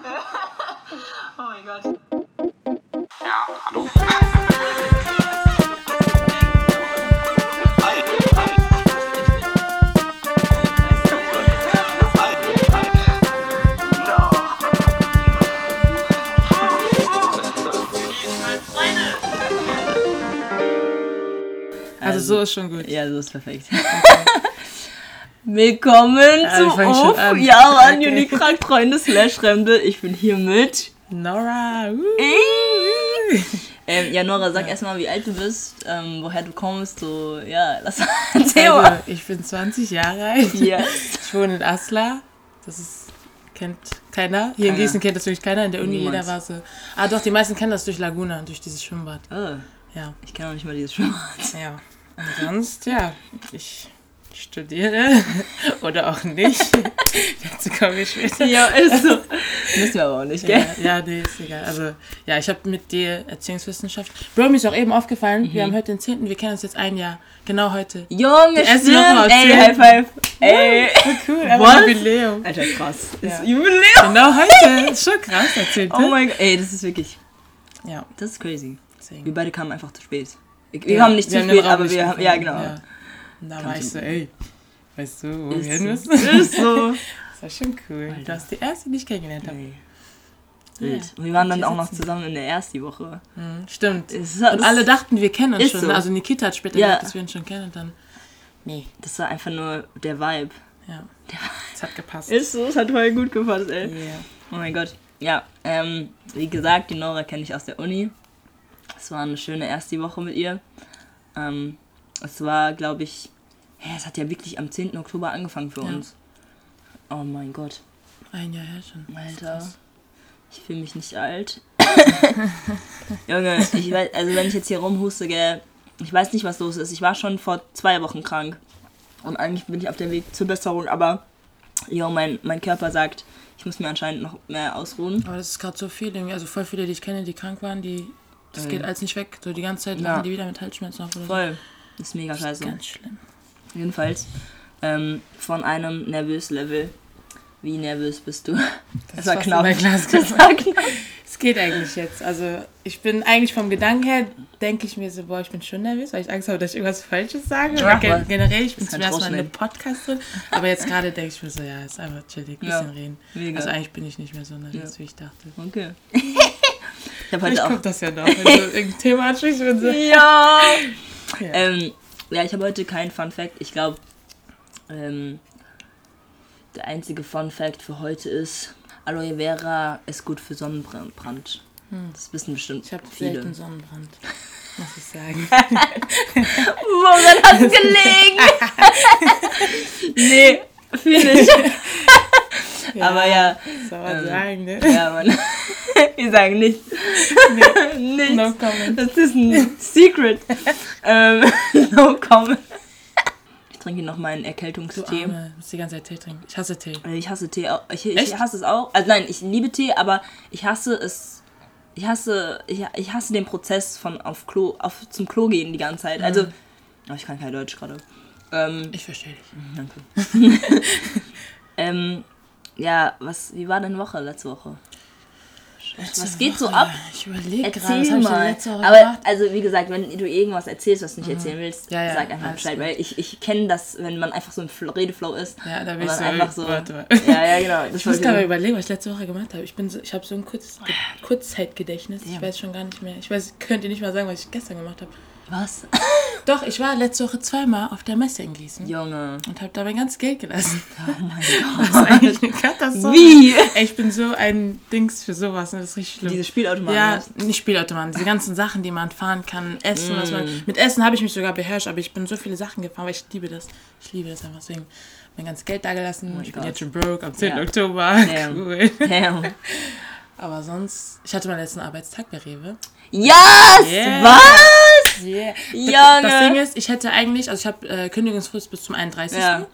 oh mein Gott. Ja, hallo. Also so ist schon gut. Ja, so ist perfekt. Willkommen Ja, zu Uff. an. Ja, Mann, Okay. Unique Freunde slash Fremde. Ich bin hier mit. Nora. Uh. Ähm, ja, Nora, sag erstmal, wie alt du bist, ähm, woher du kommst. So, ja, lass erzähl Also, mal. ich bin 20 Jahre alt. Yes. Ich wohne in Asla. Das ist, kennt keiner. Hier in Keiner. Gießen kennt das wirklich keiner. In der Uni Niemand. jeder war so. Ah, doch, die meisten kennen das durch Laguna, durch dieses Schwimmbad. Oh, Ja. ich kenne auch nicht mal dieses Schwimmbad. Ja. Und sonst, ja, ich studiere oder auch nicht. Dazu kommen wir später. Ja, ist so. Müssen wir aber auch nicht, gell? Ja, ja, nee, ist egal. Also, ja, ich habe mit dir Erziehungswissenschaft. Bro, mir ist auch eben aufgefallen, Mhm. wir haben heute den 10., wir kennen uns jetzt ein Jahr. Genau heute. Junge, stimmt. aus Ey. High Five. Ey. Cool, What? aber Jubiläum. Alter, krass. Ja. Ist Jubiläum. Genau heute. Ist schon krass, erzählt. Oh mein Gott. Ey, das ist wirklich. Ja, Das ist crazy. Wir deswegen. beide kamen einfach zu spät. Wir Ja, haben nicht zu spät, aber wir haben. Ja, genau. Ja. Und da war ich so, ey, weißt du, wo wir Ist hin so. müssen? Ist so. Das war schon cool. Du hast die erste, die ich kennengelernt habe. Ey. Wild. Und wir waren dann auch noch zusammen in der ersten Woche. Mhm, stimmt. Es Und alle dachten, wir kennen uns Ist schon. so. Also Nikita hat später Ja. gesagt, dass wir uns schon kennen. Und dann, nee, Das war einfach nur der Vibe. ja, es hat gepasst. Ist so, es hat voll gut gepasst, ey. Yeah. Oh mein Gott. Ja, ähm, wie gesagt, die Nora kenne ich aus der Uni. Es war eine schöne erste Woche mit ihr. Ähm, es war, glaube ich, hä, es hat ja wirklich am 10. Oktober angefangen für Ja. uns. Oh mein Gott. Ein Jahr her schon. Alter. Ich fühle mich nicht alt. Junge, ich weiß, also wenn ich jetzt hier rumhuste, gell, ich weiß nicht, was los ist. Ich war schon vor zwei Wochen krank. Und eigentlich bin ich auf dem Weg zur Besserung, aber jo, mein, mein Körper sagt, ich muss mir anscheinend noch mehr ausruhen. Aber das ist gerade so viel. irgendwie. Also voll viele, die ich kenne, die krank waren, die das Mhm. geht alles nicht weg. So die ganze Zeit Ja. lachen die wieder mit Halsschmerzen auf oder Voll. Das ist mega. Das scheiße. ganz schlimm. Jedenfalls ähm, von einem nervös Level. Wie nervös bist du? Das, war fast knapp. Das war knapp. Es geht eigentlich jetzt. Also ich bin eigentlich vom Gedanken her, denke ich mir so, boah, ich bin schon nervös, weil ich Angst habe, dass ich irgendwas Falsches sage. Ja, gen generell, ich bin das zum ersten Mal in einem. Podcast drin. Aber jetzt gerade denke ich mir so, ja, ist einfach chillig, ein Ja, bisschen reden. mega. Also eigentlich bin ich nicht mehr so nervös, Ja. wie ich dachte. Okay. Ich habe heute Vielleicht auch. das ja noch, wenn du irgendein Thema ansprichst und so. Ja! Ja. Ähm, ja, ich habe heute keinen Fun Fact. Ich glaube, ähm, der einzige Fun Fact für heute ist, Aloe Vera ist gut für Sonnenbrand. Das wissen bestimmt Ich habe viele. selten Sonnenbrand, muss ich sagen. Woran hat's gelegen? nee, viel nicht. Aber ja, Soll man Ähm, sagen, ne? ja, Mann. Wir sagen nichts. nichts. No comment. Das ist ein Secret. ähm, no comment. Ich trinke noch meinen Du Erkältungstee. Arme, musst die ganze Zeit Tee trinken. Ich hasse Tee. Ich hasse Tee auch. Ich, ich hasse es auch. Also nein, ich liebe Tee, aber ich hasse es. Ich hasse, ich, ich hasse den Prozess von auf Klo, auf zum Klo gehen die ganze Zeit. Also, oh, ich kann kein Deutsch gerade. Ähm, Ich verstehe dich. danke. ähm, ja, was, wie war deine Woche letzte Woche? Was geht so ab? Ich überlege gerade, Erzähl denn mal. letzte Woche Aber gemacht? also wie gesagt, wenn du irgendwas erzählst, was du nicht erzählen willst, Ja, ja, sag einfach Bescheid, weil ich, ich kenne das, wenn man einfach so im Fl- Redeflow ist. Ja, da bin ich so, einfach so. warte mal. Ja, ja, genau. Ich muss gerade überlegen, was ich letzte Woche gemacht habe. Ich, bin so, ich habe so ein kurz, Kurzzeitgedächtnis. Ich weiß schon gar nicht mehr. Ich weiß, könnt ihr nicht mal sagen, was ich gestern gemacht habe. Was? Doch, ich war letzte Woche zweimal auf der Messe in Gießen Junge. und habe da mein ganzes Geld gelassen. Oh mein Das ist eigentlich eine Katastrophe. Wie? Ey, ich bin so ein Dings für sowas. Ne? Das ist richtig schlimm. Diese Spielautomaten. ja, was? nicht Spielautomaten. Diese ganzen Sachen, die man fahren kann, Essen, was Mm. man. Mit Essen habe ich mich sogar beherrscht, aber ich bin so viele Sachen gefahren, weil ich liebe das. Ich liebe das einfach. Deswegen mein ganzes Geld da gelassen. Oh ich bin Gott. jetzt schon broke am 10. Ja. Oktober. Damn. Cool. Damn. Aber sonst, ich hatte meinen letzten Arbeitstag bei Rewe. Yes! Yeah. Was? Yeah. Junge. Das Ding ist, ich hätte eigentlich, also ich habe äh, Kündigungsfrist bis zum 31. Ja.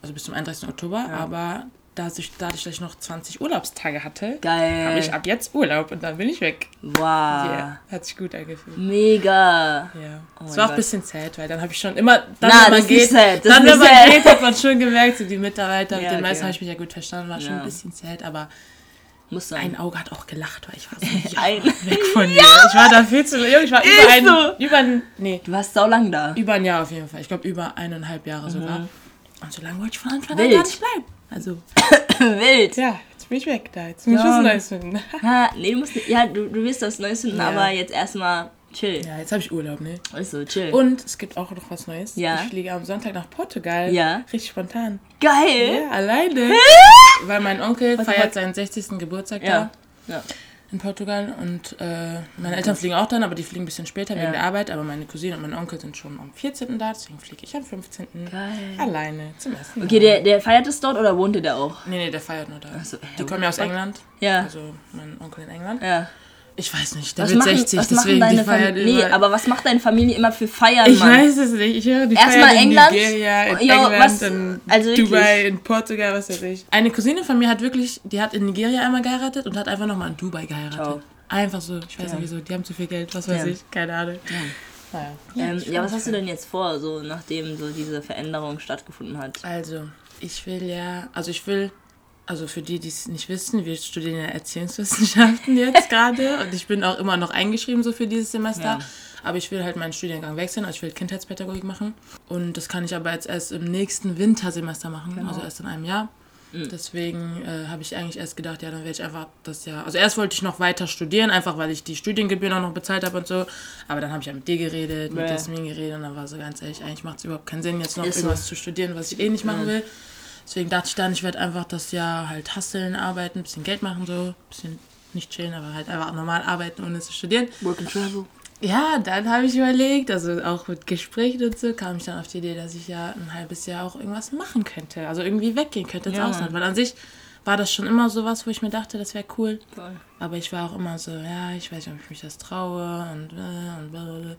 Also bis zum 31. Oktober, aber da ich, dadurch, dass ich noch 20 Urlaubstage hatte, habe ich ab jetzt Urlaub und dann bin ich weg. Wow. Yeah. Hat sich gut angefühlt. Mega. Ja. Oh es war auch ein bisschen sad, weil dann habe ich schon immer, dann Na, wenn man geht, sad, das dann ist wenn man sad. geht, hat man schon gemerkt, so die Mitarbeiter, mit Ja, den okay. meisten habe ich mich ja gut verstanden, war schon Ja. ein bisschen sad, aber Muss sein. Ein Auge hat auch gelacht, weil ich war so ja, Ein- weg von dir. Ich war da viel zu jung. Ich war über ein, so. über ein, nee, Du warst sau lang da. über ein Jahr auf jeden Fall. Ich glaube über eineinhalb Jahre sogar. Und so lange wollte ich von Anfang an gar nicht bleiben. Also, Wild. ja, jetzt bin ich weg da. Jetzt muss ich Ja. was Neues finden. Ha, nee, du musst ja, du, du wirst das Neues finden, Ja. aber jetzt erstmal chill. Ja, jetzt habe ich Urlaub, ne? Ist so, chill. Und es gibt auch noch was Neues. Ja. Ich fliege am Sonntag nach Portugal. Ja. Richtig spontan. Geil! Ja, alleine. Weil mein Onkel Warte, feiert seinen 60. Geburtstag Ja. da ja. in Portugal. Und äh, meine Eltern fliegen auch dann, aber die fliegen ein bisschen später wegen Ja. der Arbeit. Aber meine Cousine und mein Onkel sind schon am 14. da, deswegen fliege ich am 15. Geil. Alleine zum ersten Mal. Okay, der, der feiert es dort oder wohnte der auch? Nee, nee, der feiert nur da. so, die kommen ja aus? England. Ja. Also mein Onkel in England. Ja. Ich weiß nicht, der Was wird machen, 60, was machen deswegen die deine feiern Familie? Nee, aber was macht deine Familie immer für Feiern, Ich Mann? weiß es nicht. Ich höre die Erstmal feiern in England? Nigeria, in Jo, England, was- in also? Dubai, in Portugal, was weiß ich. Eine Cousine von mir hat wirklich, die hat in Nigeria einmal geheiratet und hat einfach nochmal in Dubai geheiratet. Ciao. Einfach so. Ich weiß Ja. nicht wieso. Die haben zu viel Geld, was weiß Ja. ich. Keine Ahnung. Naja. Ähm, ja, was hast du denn jetzt vor, so nachdem so diese Veränderung stattgefunden hat? Also, ich will ja, also ich will, also für die, die es nicht wissen, wir studieren ja Erziehungswissenschaften jetzt gerade und ich bin auch immer noch eingeschrieben so für dieses Semester. Ja. Aber ich will halt meinen Studiengang wechseln, also ich will Kindheitspädagogik machen. Und das kann ich aber jetzt erst im nächsten Wintersemester machen, Genau. also erst in einem Jahr. Mhm. Deswegen äh, habe ich eigentlich erst gedacht, ja, dann werde ich einfach das Jahr. Also erst wollte ich noch weiter studieren, einfach weil ich die Studiengebühren auch noch bezahlt habe und so. Aber dann habe ich ja mit dir geredet, mit Ja. Jasmin geredet und dann war so ganz ehrlich, eigentlich macht es überhaupt keinen Sinn, jetzt noch Ist so. irgendwas zu studieren, was ich eh nicht machen will. Deswegen dachte ich dann, ich werde einfach das Jahr halt hasseln, arbeiten, ein bisschen Geld machen, so, ein bisschen nicht chillen, aber halt einfach normal arbeiten, ohne zu studieren. Work and Travel. Ja, dann habe ich überlegt, also auch mit Gesprächen und so, kam ich dann auf die Idee, dass ich ja ein halbes Jahr auch irgendwas machen könnte. Also irgendwie weggehen könnte ins Ja, Ausland. Weil an sich war das schon immer so was, wo ich mir dachte, das wäre cool. Voll. Aber ich war auch immer so, ja, ich weiß nicht, ob ich mich das traue und äh, und blablabla.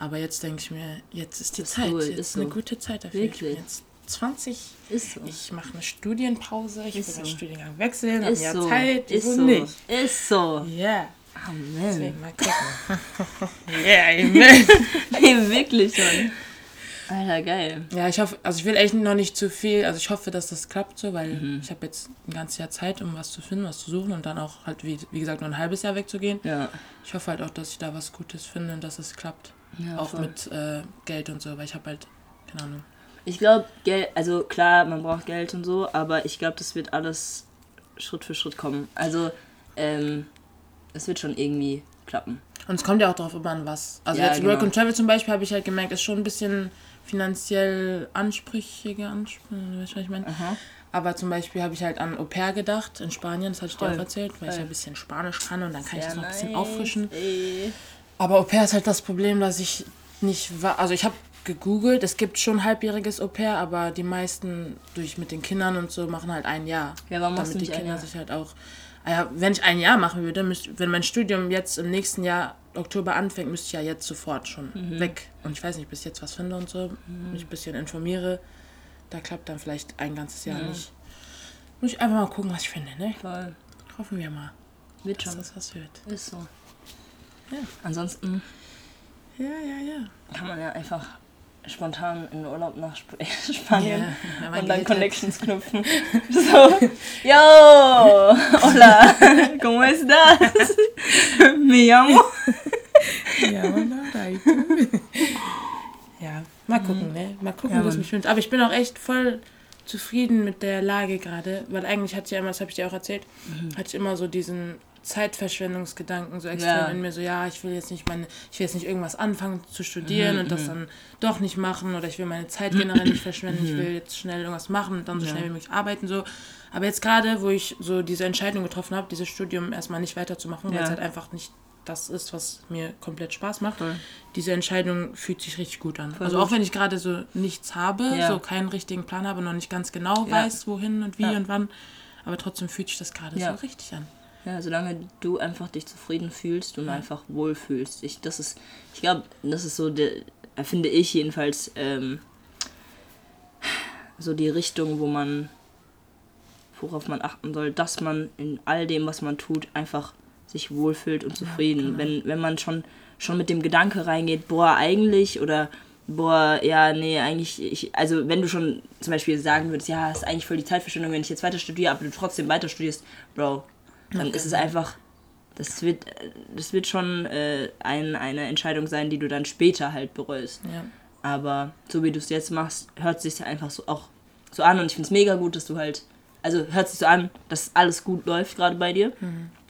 Aber jetzt denke ich mir, jetzt ist die Ist Zeit. cool, jetzt ist ist eine so. gute Zeit dafür. Ich bin Wirklich. jetzt 20. Ist so. Ich mache eine Studienpause. Ich will meinen so. Studiengang wechseln. Hab Ist ein Jahr so. Zeit. Ist so. nicht? Ist so. Ja. Amen. Deswegen mal gucken. yeah, amen. Nee, wirklich schon. Alter, geil. Ja, ich hoffe, also ich will echt noch nicht zu viel, also ich hoffe, dass das klappt so, weil Mhm. ich habe jetzt ein ganzes Jahr Zeit, um was zu finden, was zu suchen und dann auch halt, wie, wie gesagt, nur ein halbes Jahr wegzugehen. Ja. Ich hoffe halt auch, dass ich da was Gutes finde und dass es klappt. ja auch voll. mit äh, Geld und so, weil ich habe halt, keine Ahnung. Ich glaube, Geld, also klar, man braucht Geld und so, aber ich glaube, das wird alles Schritt für Schritt kommen. Also, ähm, es wird schon irgendwie klappen. Und es kommt ja auch darauf an was. Also Ja, jetzt genau. Work and Travel zum Beispiel habe ich halt gemerkt, ist schon ein bisschen finanziell ansprüchige Ansprüche, weißt du, was ich meine? Aha. Aber zum Beispiel habe ich halt an Au pair gedacht in Spanien, das hatte ich dir auch erzählt, weil ich Voll. ja ein bisschen Spanisch kann und dann kann ich Sehr das noch ein bisschen nice, auffrischen. ey. Aber Au pair ist halt das Problem, dass ich nicht war. Also ich habe gegoogelt, es gibt schon halbjähriges Au pair, aber die meisten durch mit den Kindern und so machen halt ein Jahr. Ja, warum damit die Kinder sich halt auch. Ah Ja, wenn ich ein Jahr machen würde, müsst, wenn mein Studium jetzt im nächsten Jahr Oktober anfängt, müsste ich ja jetzt sofort schon Mhm. weg. Und ich weiß nicht, bis jetzt was finde und so, mich ein bisschen informiere. Da klappt dann vielleicht ein ganzes Jahr Mhm. nicht. Muss ich einfach mal gucken, was ich finde, ne? Voll. Hoffen wir mal, Wird dass schon. das was wird. Ist so. Ja. Ansonsten Ja, ja, ja. kann man ja einfach spontan in Urlaub nach Sp Spanien man und dann hat. Connections knüpfen. So, yo, hola, ¿cómo estás? Me llamo. Ja, wunderbar. ja, mal gucken, ne? Mal gucken, Mhm. Ja, Mann. mich findet. Aber ich bin auch echt voll zufrieden mit der Lage gerade, weil eigentlich hatte ich ja immer, das habe ich dir auch erzählt, hatte ich immer so diesen Zeitverschwendungsgedanken so extrem Mhm. Ja. in mir, so ja, ich will jetzt nicht meine, ich will jetzt nicht irgendwas anfangen zu studieren Mhm, und das dann doch nicht machen oder ich will meine Zeit generell nicht verschwenden, ich will jetzt schnell irgendwas machen und dann so Mhm. Ja. schnell wie möglich arbeiten so. Aber jetzt gerade, wo ich so diese Entscheidung getroffen habe, dieses Studium erstmal nicht weiterzumachen, weil Ja. es halt einfach nicht das ist, was mir komplett Spaß macht. Voll. Diese Entscheidung fühlt sich richtig gut an. Voll also auch wenn ich gerade so nichts habe, Ja. so keinen richtigen Plan habe, noch nicht ganz genau weiß, wohin und wie und wann, aber trotzdem fühlt sich das gerade so richtig an. Ja, solange du einfach dich zufrieden fühlst und einfach wohl fühlst. Ich, das ist, ich glaube, das ist so, der, finde ich jedenfalls, ähm, so die Richtung, wo man, worauf man achten soll, dass man in all dem, was man tut, einfach sich wohlfühlt und zufrieden. genau. wenn, wenn man schon, schon mit dem Gedanke reingeht, boah, eigentlich oder boah, ja, nee, eigentlich, ich, also wenn du schon zum Beispiel sagen würdest, ja, ist eigentlich voll die Zeitverschwendung, wenn ich jetzt weiter studiere, aber du trotzdem weiter studierst, Bro, dann ist es einfach, das wird, das wird schon äh, ein, eine Entscheidung sein, die du dann später halt bereust. Ja. Aber so wie du es jetzt machst, hört sich einfach so auch so an und ich finde es mega gut, dass du halt, also hört sich so an, dass alles gut läuft gerade bei dir.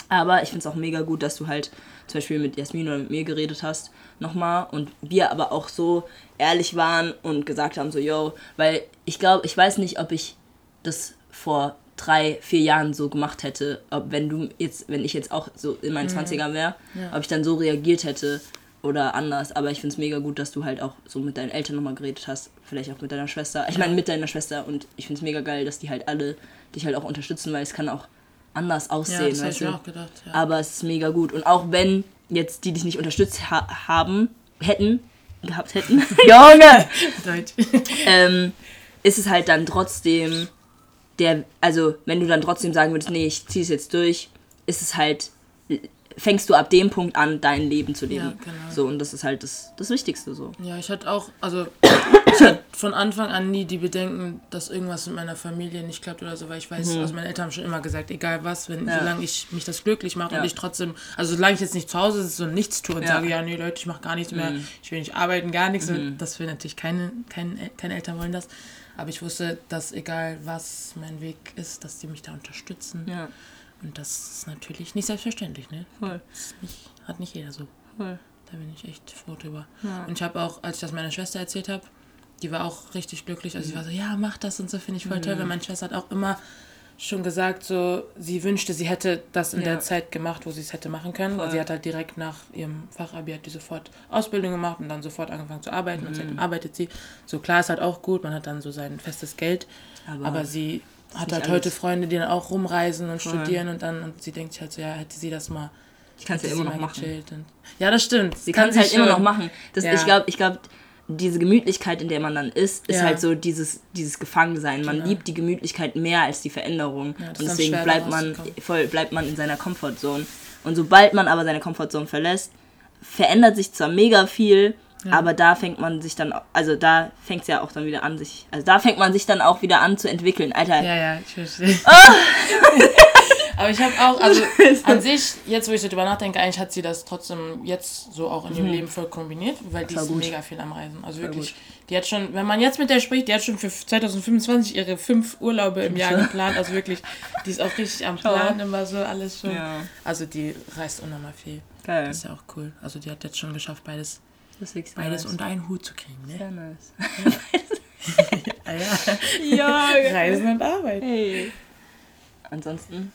Aber ich finde es auch mega gut, dass du halt zum Beispiel mit Jasmin oder mit mir geredet hast nochmal und wir aber auch so ehrlich waren und gesagt haben so, yo, weil ich glaube, ich weiß nicht, ob ich das vor drei, vier Jahren so gemacht hätte, ob wenn du jetzt, wenn ich jetzt auch so in meinen 20ern wäre, ob ich dann so reagiert hätte oder anders. Aber ich finde es mega gut, dass du halt auch so mit deinen Eltern nochmal geredet hast, vielleicht auch mit deiner Schwester. Ich meine mit deiner Schwester und ich finde es mega geil, dass die halt alle dich halt auch unterstützen, weil es kann auch anders Ja, aussehen, das hätte weißt ich mir du. auch gedacht. Ja. Aber es ist mega gut. Und auch wenn jetzt die dich nicht unterstützt ha haben, hätten, gehabt hätten, Junge, ähm, ist es halt dann trotzdem der, also wenn du dann trotzdem sagen würdest, nee, ich zieh's jetzt durch, ist es halt, fängst du ab dem Punkt an, dein Leben zu leben. Ja, genau. So, und das ist halt das, das Wichtigste so. Ja, ich hatte auch, also ich hatte von Anfang an nie die Bedenken, dass irgendwas mit meiner Familie nicht klappt oder so, weil ich weiß, also meine Eltern haben schon immer gesagt, egal was, wenn Mhm. Ja. solange ich mich das glücklich mache Ja. und ich trotzdem, also solange ich jetzt nicht zu Hause sitze und nichts tue und Ja. sage, ja, nee, Leute, ich mache gar nichts mehr, Mhm. ich will nicht arbeiten, gar nichts, das will natürlich keine, keine, keine Eltern wollen das. Aber ich wusste, dass egal was mein Weg ist, dass die mich da unterstützen. Ja, Und das ist natürlich nicht selbstverständlich, ne? voll. Nicht, hat nicht jeder so. voll. Da bin ich echt froh drüber. Ja. Und ich habe auch, als ich das meiner Schwester erzählt habe, die war auch richtig glücklich. Also sie war so, ja, mach das und so, finde ich voll toll. Weil meine Schwester hat auch immer schon gesagt, so, sie wünschte, sie hätte das in Ja. der Zeit gemacht, wo sie es hätte machen können. Voll. Sie hat halt direkt nach ihrem Fachabi hat die sofort Ausbildung gemacht und dann sofort angefangen zu arbeiten. Und seitdem arbeitet sie. So klar ist halt auch gut, man hat dann so sein festes Geld. Aber Aber, sie hat halt alles. heute Freunde, die dann auch rumreisen und Voll. studieren und dann, und sie denkt sich halt so, ja, hätte sie das mal Ich kann es ja immer noch machen. ja, das stimmt. Sie kann es halt immer noch machen. Das, Ja. Ich glaube, ich glaube, diese Gemütlichkeit, in der man dann ist, ist Ja. halt so dieses, dieses Gefangensein. Man Genau. liebt die Gemütlichkeit mehr als die Veränderung. Ja, und deswegen bleibt man, voll, bleibt man in seiner Comfortzone. Und sobald man aber seine Comfortzone verlässt, verändert sich zwar mega viel, aber da fängt man sich dann, also da fängt es ja auch dann wieder an, sich, also da fängt man sich dann auch wieder an zu entwickeln. Alter, Ja, ja, ich verstehe. Ah! Aber ich habe auch, also an sich, jetzt wo ich so drüber nachdenke, eigentlich hat sie das trotzdem jetzt so auch in ihrem Leben voll kombiniert, weil die ist gut. mega viel am Reisen. Also wirklich, die hat schon, wenn man jetzt mit der spricht, die hat schon für 2025 ihre fünf Urlaube im Jahr geplant. Also wirklich, die ist auch richtig am Plan, immer so alles schon. Ja. Also die reist unnormal viel. geil. Das ist ja auch cool. Also die hat jetzt schon geschafft, beides, beides nice. unter einen Hut zu kriegen. Ne? Sehr nice. Ja. Ja, Reisen und Arbeiten. Hey. Ansonsten.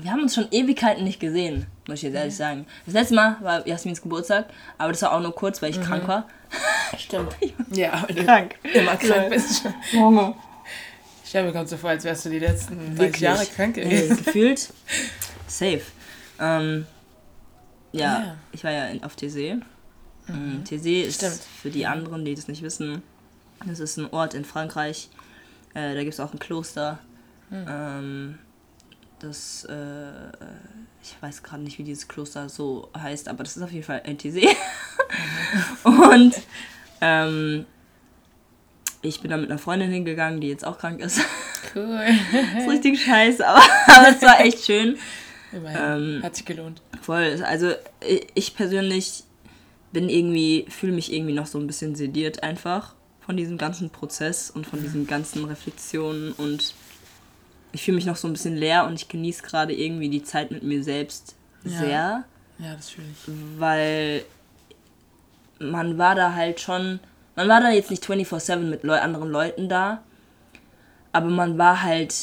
Wir haben uns schon Ewigkeiten nicht gesehen, muss ich jetzt ehrlich sagen. Das letzte Mal war Jasmins Geburtstag, aber das war auch nur kurz, weil ich krank war. Stimmt. Ja, weil du Krank. immer krank bist. Junge. Ich stelle mir gerade so vor, als wärst du die letzten 30 Wirklich. Jahre krank gewesen. gefühlt safe. Ähm, ja, Ja. ich war ja in, auf Teesee. Mhm. Teesee ist Stimmt. für die anderen, die das nicht wissen, das ist ein Ort in Frankreich. Äh, da gibt es auch ein Kloster. Ähm, das, äh, ich weiß gerade nicht, wie dieses Kloster so heißt, aber das ist auf jeden Fall in Teesee. Und ähm, ich bin da mit einer Freundin hingegangen, die jetzt auch krank ist. Cool. Das ist richtig scheiße, aber, aber es war echt schön. Immerhin. Ähm, Hat sich gelohnt. Voll. Also ich persönlich bin irgendwie, fühle mich irgendwie noch so ein bisschen sediert einfach von diesem ganzen Prozess und von diesen ganzen Reflexionen und ich fühle mich noch so ein bisschen leer und ich genieße gerade irgendwie die Zeit mit mir selbst Ja. sehr, Ja, das fühle ich. weil man war da halt schon, man war da jetzt nicht 24/7 mit Leu anderen Leuten da, aber man war halt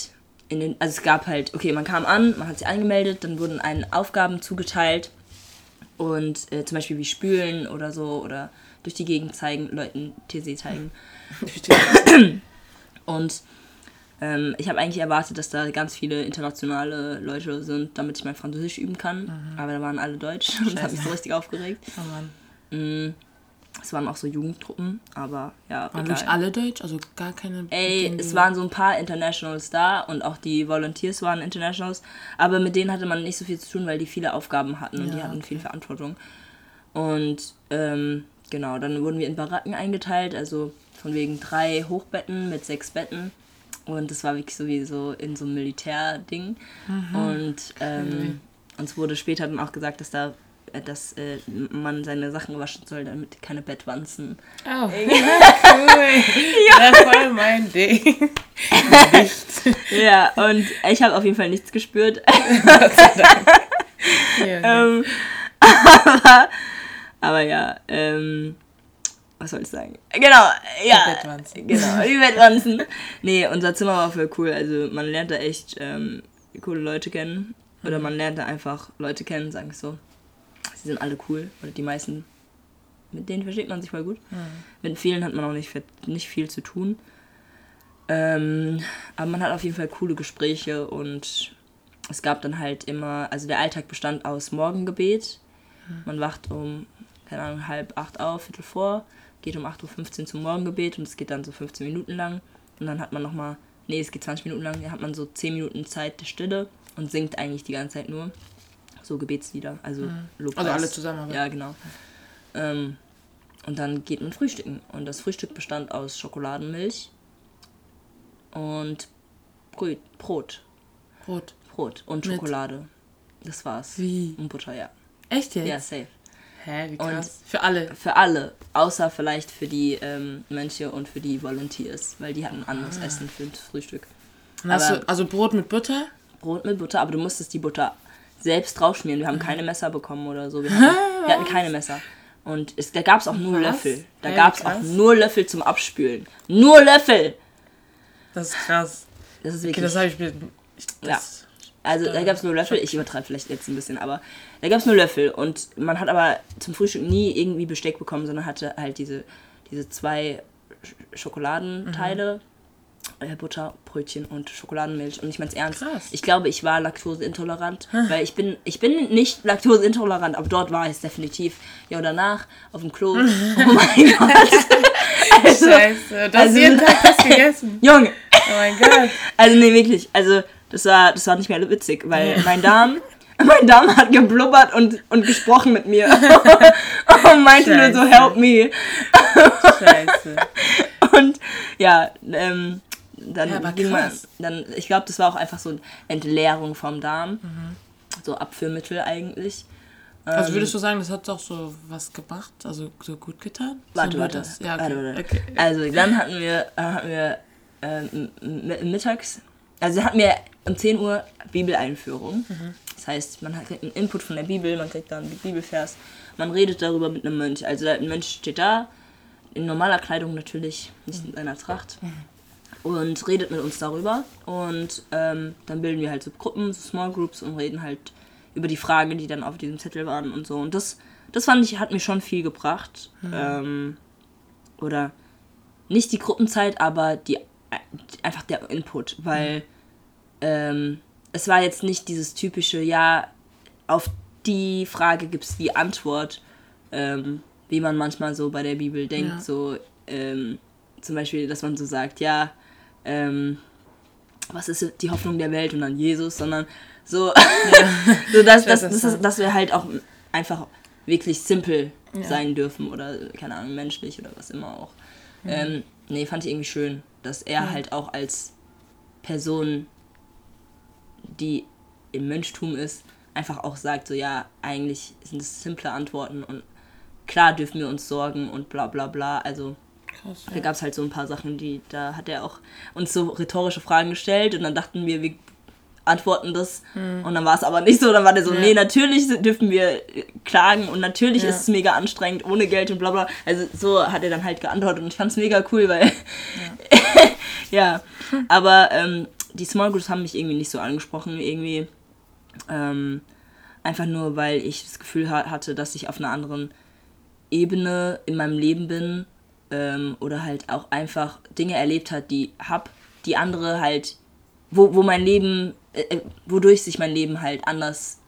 in den, also es gab halt, okay, man kam an, man hat sich angemeldet, dann wurden einen Aufgaben zugeteilt und äh, zum Beispiel wie spülen oder so oder durch die Gegend zeigen, Leuten TC zeigen. Und ähm, ich habe eigentlich erwartet, dass da ganz viele internationale Leute sind, damit ich mein Französisch üben kann. Aber da waren alle Deutsch und das hat mich so richtig aufgeregt. Oh Mann. Mm, Es waren auch so Jugendtruppen, aber ja. Waren wirklich alle Deutsch? Also gar keine. Ey, es waren so ein paar Internationals da und auch die Volunteers waren Internationals, aber mit denen hatte man nicht so viel zu tun, weil die viele Aufgaben hatten und die Ja, hatten okay. viel Verantwortung. Und ähm, genau, dann wurden wir in Baracken eingeteilt, also von wegen drei Hochbetten mit sechs Betten. Und das war wirklich sowieso in so einem Militärding. Und ähm, uns wurde später dann auch gesagt, dass da äh, dass äh, man seine Sachen waschen soll, damit keine Bettwanzen. Oh, cool. ja. Das war mein Ding. Ja, und ich habe auf jeden Fall nichts gespürt. Ja, ähm, aber, aber ja, ähm, was soll ich sagen? Genau, ja. Bettwanzen. Genau, die Bettwanzen. nee, unser Zimmer war voll cool. Also man lernt da echt ähm, coole Leute kennen. Oder man lernt da einfach Leute kennen, sagen wir so. Sie sind alle cool. Oder die meisten. Mit denen versteht man sich voll gut. Mit vielen hat man auch nicht, nicht viel zu tun. Ähm, aber man hat auf jeden Fall coole Gespräche und es gab dann halt immer, also der Alltag bestand aus Morgengebet. Man wacht um, keine Ahnung, halb acht auf, viertel vor, geht um 8.15 Uhr zum Morgengebet und es geht dann so 15 Minuten lang. Und dann hat man nochmal, nee, es geht 20 Minuten lang, da hat man so 10 Minuten Zeit der Stille und singt eigentlich die ganze Zeit nur. So Gebetslieder, also Lobpreis. Also alle zusammen, aber- Ja, genau. Ähm, und dann geht man frühstücken. Und das Frühstück bestand aus Schokoladenmilch und Brot. Brot. Brot. Brot und Mit- Schokolade. Das war's. Wie? Und Butter, ja. Echt jetzt? Ja, safe. Hä, wie krass. Für alle. Für alle, außer vielleicht für die ähm, Mönche und für die Volunteers, weil die hatten Ah. anderes Essen für das Frühstück. Und du, also Brot mit Butter? Brot mit Butter, aber du musstest die Butter selbst draufschmieren. Wir haben keine Messer bekommen oder so. Wir hatten, wir hatten keine Messer. Und es, da gab es auch nur Was? Löffel. Da gab es auch nur Löffel zum Abspülen. Nur Löffel! Das ist krass. Das ist Okay, wirklich. das habe ich mir. Ich, das, Also da gab es nur Löffel, ich übertreibe vielleicht jetzt ein bisschen, aber da gab es nur Löffel und man hat aber zum Frühstück nie irgendwie Besteck bekommen, sondern hatte halt diese, diese zwei Sch- Schokoladenteile, äh, Butter, Brötchen und Schokoladenmilch. Und ich meine es ernst, Krass. ich glaube, ich war laktoseintolerant, weil ich bin, ich bin nicht laktoseintolerant, aber dort war ich es definitiv. Ja, danach auf dem Klo, oh mein Gott. Also, Scheiße, du hast also- jeden Tag das gegessen. Junge, Oh mein Gott. also nee, wirklich. Also das war, das war nicht mehr witzig, weil mein Darm, mein Darm hat geblubbert und, und gesprochen mit mir. und meinte nur so, Scheiße. help me. Scheiße. Und ja, ähm, dann Ja, ging man, dann, ich glaube, das war auch einfach so eine Entleerung vom Darm. Mhm. So Abführmittel eigentlich. Also würdest du sagen, das hat doch so was gebracht? Also so gut getan? Warte, warte. Das? Ja, okay. warte, warte. okay. Also dann hatten wir, hatten wir ähm, mittags, also hatten wir um 10 Uhr Bibeleinführung. Mhm. Das heißt, man hat kriegt einen Input von der Bibel, man kriegt dann einen Bibelvers, man redet darüber mit einem Mönch. Also ein Mönch steht da, in normaler Kleidung natürlich, nicht in seiner Tracht. Und redet mit uns darüber. Und ähm, dann bilden wir halt so Gruppen, so Small Groups und reden halt über die Fragen, die dann auf diesem Zettel waren und so. Und das, das fand ich, hat mir schon viel gebracht. Ähm, oder nicht die Gruppenzeit, aber die einfach der Input, weil ähm, es war jetzt nicht dieses typische, ja, auf die Frage gibt es die Antwort, ähm, wie man manchmal so bei der Bibel denkt, Ja. so ähm, zum Beispiel, dass man so sagt, ja, ähm, was ist die Hoffnung der Welt und dann Jesus, sondern so, so dass, dass, dass, dass, dass wir halt auch einfach wirklich simpel sein dürfen oder keine Ahnung, menschlich oder was immer auch. Ähm, nee, fand ich irgendwie schön, dass er halt auch als Person, die im Mönchtum ist, einfach auch sagt, so ja, eigentlich sind es simple Antworten und klar dürfen wir uns sorgen und bla bla bla. Also Krass. da gab es halt so ein paar Sachen, die, da hat er auch uns so rhetorische Fragen gestellt und dann dachten wir, wir antworten das und dann war es aber nicht so, dann war der so, Ja. nee, natürlich dürfen wir äh, klagen und natürlich Ja. ist es mega anstrengend, ohne Geld und bla bla. Also so hat er dann halt geantwortet und ich fand es mega cool, weil ja, aber ähm, die Small Groups haben mich irgendwie nicht so angesprochen, irgendwie ähm, einfach nur, weil ich das Gefühl ha hatte, dass ich auf einer anderen Ebene in meinem Leben bin ähm, oder halt auch einfach Dinge erlebt hat, die hab, die andere halt, wo, wo mein Leben, äh, äh, wodurch sich mein Leben halt anders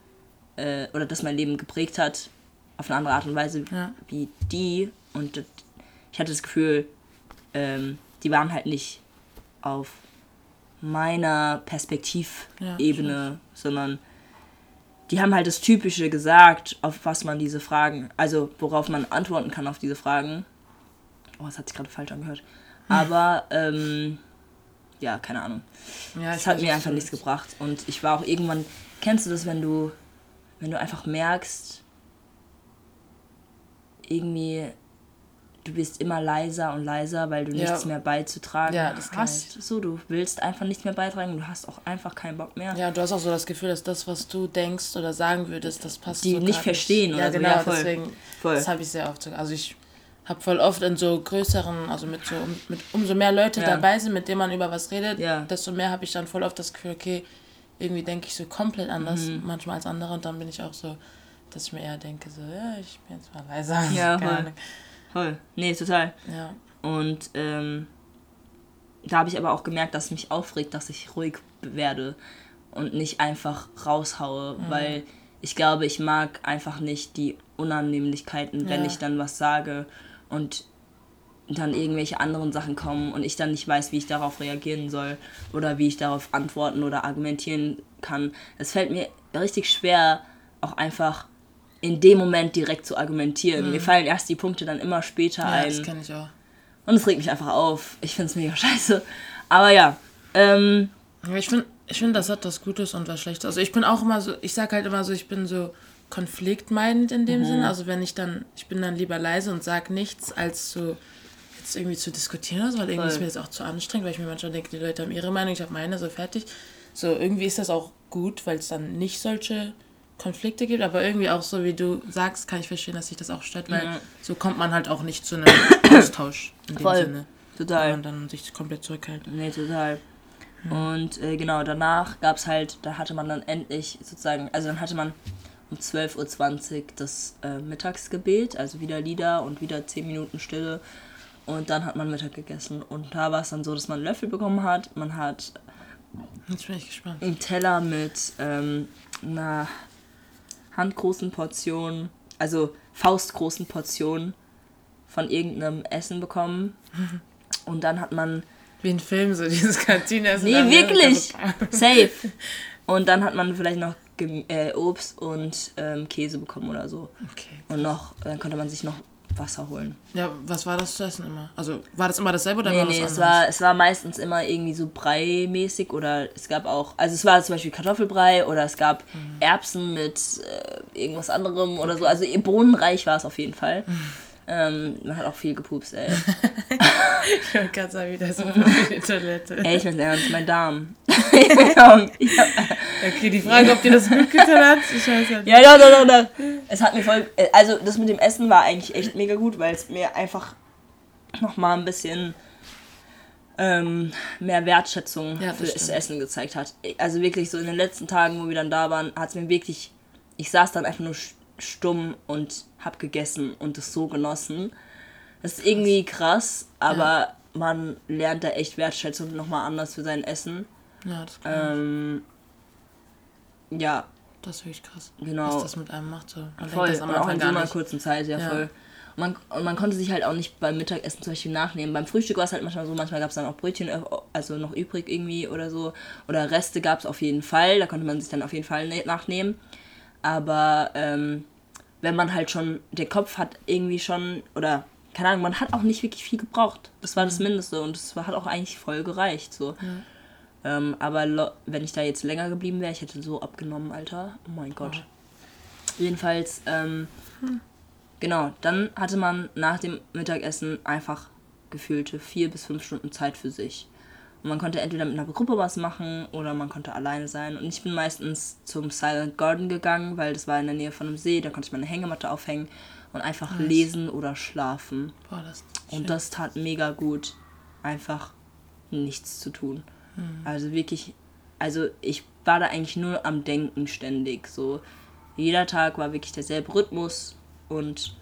äh, oder das mein Leben geprägt hat, auf eine andere Art und Weise Ja. wie die. Und das, ich hatte das Gefühl, ähm, die waren halt nicht auf meiner Perspektivebene, sondern die haben halt das Typische gesagt, auf was man diese Fragen, also worauf man antworten kann auf diese Fragen. Oh, das hat sich gerade falsch angehört. Aber, ähm, ja, keine Ahnung. Ja, das ich hat mir einfach nichts gebracht. Und ich war auch irgendwann, kennst du das, wenn du, wenn du einfach merkst, irgendwie, du bist immer leiser und leiser, weil du Ja. nichts mehr beizutragen Ja, das hast. So, du willst einfach nichts mehr beitragen, du hast auch einfach keinen Bock mehr. Ja, du hast auch so das Gefühl, dass das, was du denkst oder sagen würdest, das passt Die so nicht verstehen Ja, oder so. genau, Ja, voll. deswegen, Voll. das habe ich sehr oft so. Also ich habe voll oft in so größeren, also mit so, um, mit, umso mehr Leute Ja. dabei sind, mit denen man über was redet, Ja. desto mehr habe ich dann voll oft das Gefühl, okay, irgendwie denke ich so komplett anders Mhm. manchmal als andere und dann bin ich auch so, dass ich mir eher denke, so, ja, ich bin jetzt mal leiser. Ja, voll. Voll. Nee, total. Ja. Und ähm, da habe ich aber auch gemerkt, dass es mich aufregt, dass ich ruhig werde und nicht einfach raushaue, Mhm. weil ich glaube, ich mag einfach nicht die Unannehmlichkeiten, wenn Ja. ich dann was sage und dann irgendwelche anderen Sachen kommen und ich dann nicht weiß, wie ich darauf reagieren soll oder wie ich darauf antworten oder argumentieren kann. Es fällt mir richtig schwer, auch einfach in dem Moment direkt zu argumentieren. Mir fallen erst die Punkte dann immer später Mhm. ja, ein. das kenne ich auch. Und es regt mich einfach auf. Ich finde es mega scheiße. Aber ja, ähm, Ich finde, ich find, das hat was Gutes und was Schlechtes. Also ich bin auch immer so, ich sag halt immer so, ich bin so konfliktmeidend in Mhm. dem Sinne. Also wenn ich dann, ich bin dann lieber leise und sag nichts, als so jetzt irgendwie zu diskutieren oder so, weil irgendwie Voll. ist mir das auch zu anstrengend, weil ich mir manchmal denke, die Leute haben ihre Meinung, ich habe meine, so fertig. So irgendwie ist das auch gut, weil es dann nicht solche Konflikte gibt, aber irgendwie auch so, wie du sagst, kann ich verstehen, dass sich das auch stört, weil Ja. so kommt man halt auch nicht zu einem Austausch in dem Voll. Sinne. Total. man dann sich komplett zurückhält. Nee, total. Und äh, genau, danach gab es halt, da hatte man dann endlich sozusagen, also dann hatte man um 12.20 Uhr das äh, Mittagsgebet, also wieder Lieder und wieder 10 Minuten Stille. Und dann hat man Mittag gegessen. Und da war es dann so, dass man einen Löffel bekommen hat. Man hat Jetzt bin ich gespannt. einen Teller mit ähm, einer handgroßen Portion, also faustgroßen Portion von irgendeinem Essen bekommen. Und dann hat man Wie ein Film, so dieses Kantine. Nee, wirklich. Safe. Und dann hat man vielleicht noch Gem- äh, Obst und ähm, Käse bekommen oder so. Okay. Und noch, dann konnte man sich noch Wasser holen. Ja, was war das zu essen immer? Also, war das immer dasselbe oder Nee, war nee, das es anderes? war, es war meistens immer irgendwie so Brei-mäßig oder es gab auch, also es war zum Beispiel Kartoffelbrei oder es gab Mhm. Erbsen mit äh, irgendwas anderem oder so. Also bohnenreich war es auf jeden Fall. Mhm. Ähm, man hat auch viel gepupst, ey. Ich wollte gerade sagen, wieder so für die Toilette. ey, ich bin ernst, mein Darm. Okay, die Frage, ob dir das gut getan hat, ich weiß halt Ja, doch, doch, doch. Es hat mir voll. äh, Also, das mit dem Essen war eigentlich echt mega gut, weil es mir einfach nochmal ein bisschen ähm, mehr Wertschätzung Ja, das für das. Essen gezeigt hat. Also, wirklich so in den letzten Tagen, wo wir dann da waren, hat es mir wirklich. Ich saß dann einfach nur stumm und hab gegessen und es so genossen. Das ist irgendwie krass, aber man lernt da echt Wertschätzung nochmal anders für sein Essen. Ja, das, kann Ähm, ja, das ist wirklich krass. genau. Was das mit einem macht. So. Man Voll, denkt das am und auch in so einer kurzen Zeit, ja, Ja. voll. Und man, und man konnte sich halt auch nicht beim Mittagessen zum Beispiel nachnehmen. Beim Frühstück war es halt manchmal so, manchmal gab es dann auch Brötchen, äh, also noch übrig irgendwie oder so. Oder Reste gab es auf jeden Fall, da konnte man sich dann auf jeden Fall ne- nachnehmen. Aber ähm, wenn man halt schon, der Kopf hat irgendwie schon, oder keine Ahnung, man hat auch nicht wirklich viel gebraucht. Das war das Mindeste und war- hat auch eigentlich voll gereicht. So. Ähm, aber wenn ich da jetzt länger geblieben wäre, ich hätte so abgenommen, Alter. Oh mein Gott. Jedenfalls, ähm, genau, dann hatte man nach dem Mittagessen einfach gefühlte vier bis fünf Stunden Zeit für sich. Und man konnte entweder mit einer Gruppe was machen oder man konnte alleine sein. Und ich bin meistens zum Silent Garden gegangen, weil das war in der Nähe von einem See. Da konnte ich meine Hängematte aufhängen und einfach lesen oder schlafen. Boah, das Und das tat mega gut, einfach nichts zu tun. Also wirklich, also ich war da eigentlich nur am Denken ständig. So jeder Tag war wirklich derselbe Rhythmus und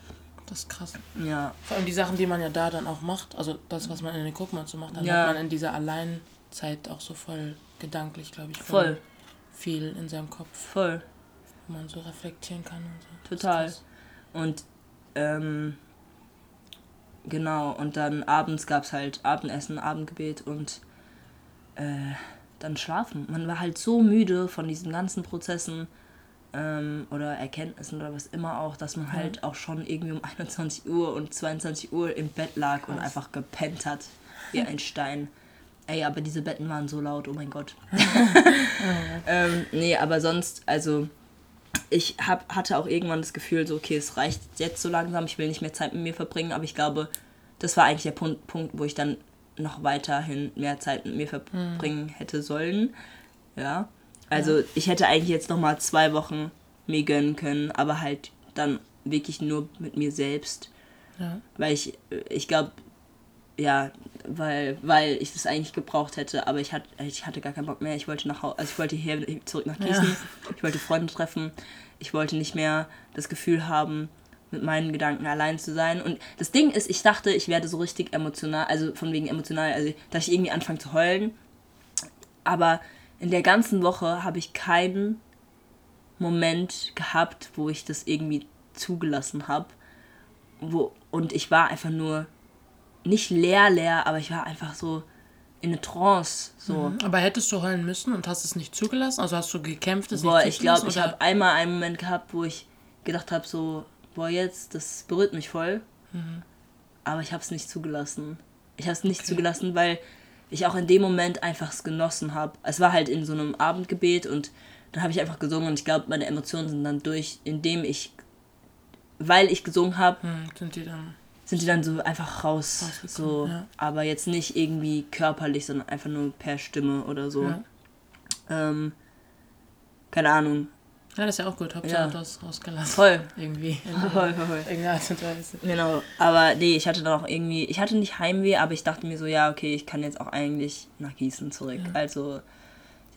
das ist krass. ja, Vor allem die Sachen, die man ja da dann auch macht, also das, was man in den und so macht, dann Ja. hat man in dieser Alleinzeit auch so voll gedanklich, glaube ich, voll, viel in seinem Kopf, voll, wo man so reflektieren kann und so. Total. Und ähm, genau, und dann abends gab es halt Abendessen, Abendgebet und äh, dann schlafen. Man war halt so müde von diesen ganzen Prozessen ähm, oder Erkenntnissen oder was immer auch, dass man halt auch schon irgendwie um 21 Uhr und 22 Uhr im Bett lag und Krass. einfach gepennt hat wie ein Stein. Ey, aber diese Betten waren so laut, oh mein Gott. ähm, nee, aber sonst, also ich hab, hatte auch irgendwann das Gefühl, so, okay, es reicht jetzt so langsam, ich will nicht mehr Zeit mit mir verbringen, aber ich glaube, das war eigentlich der Punkt, Punkt wo ich dann noch weiterhin mehr Zeit mit mir verbringen hätte sollen. Ja. Also ich hätte eigentlich jetzt noch mal zwei Wochen mir gönnen können, aber halt dann wirklich nur mit mir selbst. Ja. Weil ich, ich glaube, ja, weil, weil ich das eigentlich gebraucht hätte, aber ich hatte, ich hatte gar keinen Bock mehr. Ich wollte nach Hause, also ich wollte hier zurück nach Gießen. Ja. Ich wollte Freunde treffen. Ich wollte nicht mehr das Gefühl haben, mit meinen Gedanken allein zu sein. Und das Ding ist, ich dachte, ich werde so richtig emotional, also von wegen emotional, also dass ich irgendwie anfange zu heulen. Aber in der ganzen Woche habe ich keinen Moment gehabt, wo ich das irgendwie zugelassen habe. Wo, und ich war einfach nur nicht leer, leer, aber ich war einfach so in eine Trance. So. Aber hättest du heulen müssen und hast es nicht zugelassen? Also hast du gekämpft, es Boah, nicht ich glaube, ich habe einmal einen Moment gehabt, wo ich gedacht habe, so, boah, jetzt, das berührt mich voll. Mhm. Aber ich habe es nicht zugelassen. Ich habe es nicht zugelassen, weil ich auch in dem Moment einfach es genossen habe. Es war halt in so einem Abendgebet und dann habe ich einfach gesungen und ich glaube, meine Emotionen sind dann durch, indem ich, weil ich gesungen habe, Hm, sind die dann. sind die dann so einfach raus. So, ja. aber jetzt nicht irgendwie körperlich, sondern einfach nur per Stimme oder so. Ja. Ähm, keine Ahnung. Ja, das ist ja auch gut. Hauptsache Ja. du hast rausgelassen. Voll. Irgendwie. Voll, voll, voll. irgendeiner Art und Weise. Genau, aber nee, ich hatte dann auch irgendwie, ich hatte nicht Heimweh, aber ich dachte mir so, ja, okay, ich kann jetzt auch eigentlich nach Gießen zurück. Also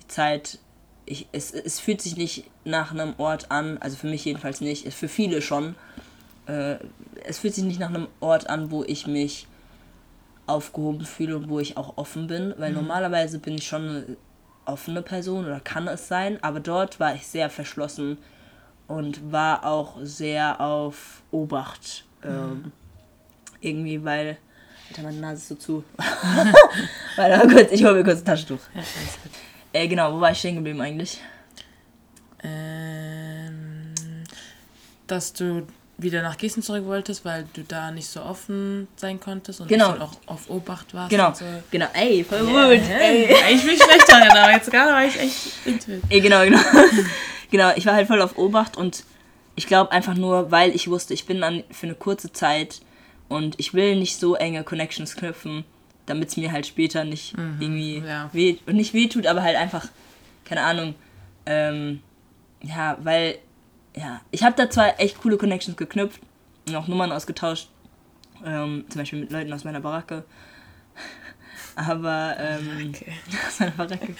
die Zeit, ich, es, es fühlt sich nicht nach einem Ort an, also für mich jedenfalls nicht, für viele schon. Äh, es fühlt sich nicht nach einem Ort an, wo ich mich aufgehoben fühle und wo ich auch offen bin, weil normalerweise bin ich schon offene Person oder kann es sein, aber dort war ich sehr verschlossen und war auch sehr auf Obacht. Ähm, irgendwie, weil. Alter, meine Nase ist so zu. Warte mal kurz, ich hole mir kurz ein Taschentuch. Ja. Äh, genau, wo war ich stehen geblieben eigentlich? Ähm, dass du wieder nach Gießen zurück wolltest, weil du da nicht so offen sein konntest und Genau. auch auf Obacht warst. Genau, so. genau, ey, voll gut. Ey, ich bin schlecht darin, aber jetzt gerade war ich echt into it. Ey, genau, genau. genau, ich war halt voll auf Obacht und ich glaube einfach nur, weil ich wusste, ich bin dann für eine kurze Zeit und ich will nicht so enge Connections knüpfen, damit es mir halt später nicht irgendwie ja. weh, und nicht weh tut, aber halt einfach, keine Ahnung, ähm, ja, weil, ja, ich habe da zwar echt coole Connections geknüpft und auch Nummern ausgetauscht, ähm, zum Beispiel mit Leuten aus meiner Baracke, aber, ähm, Okay. aus meiner Baracke.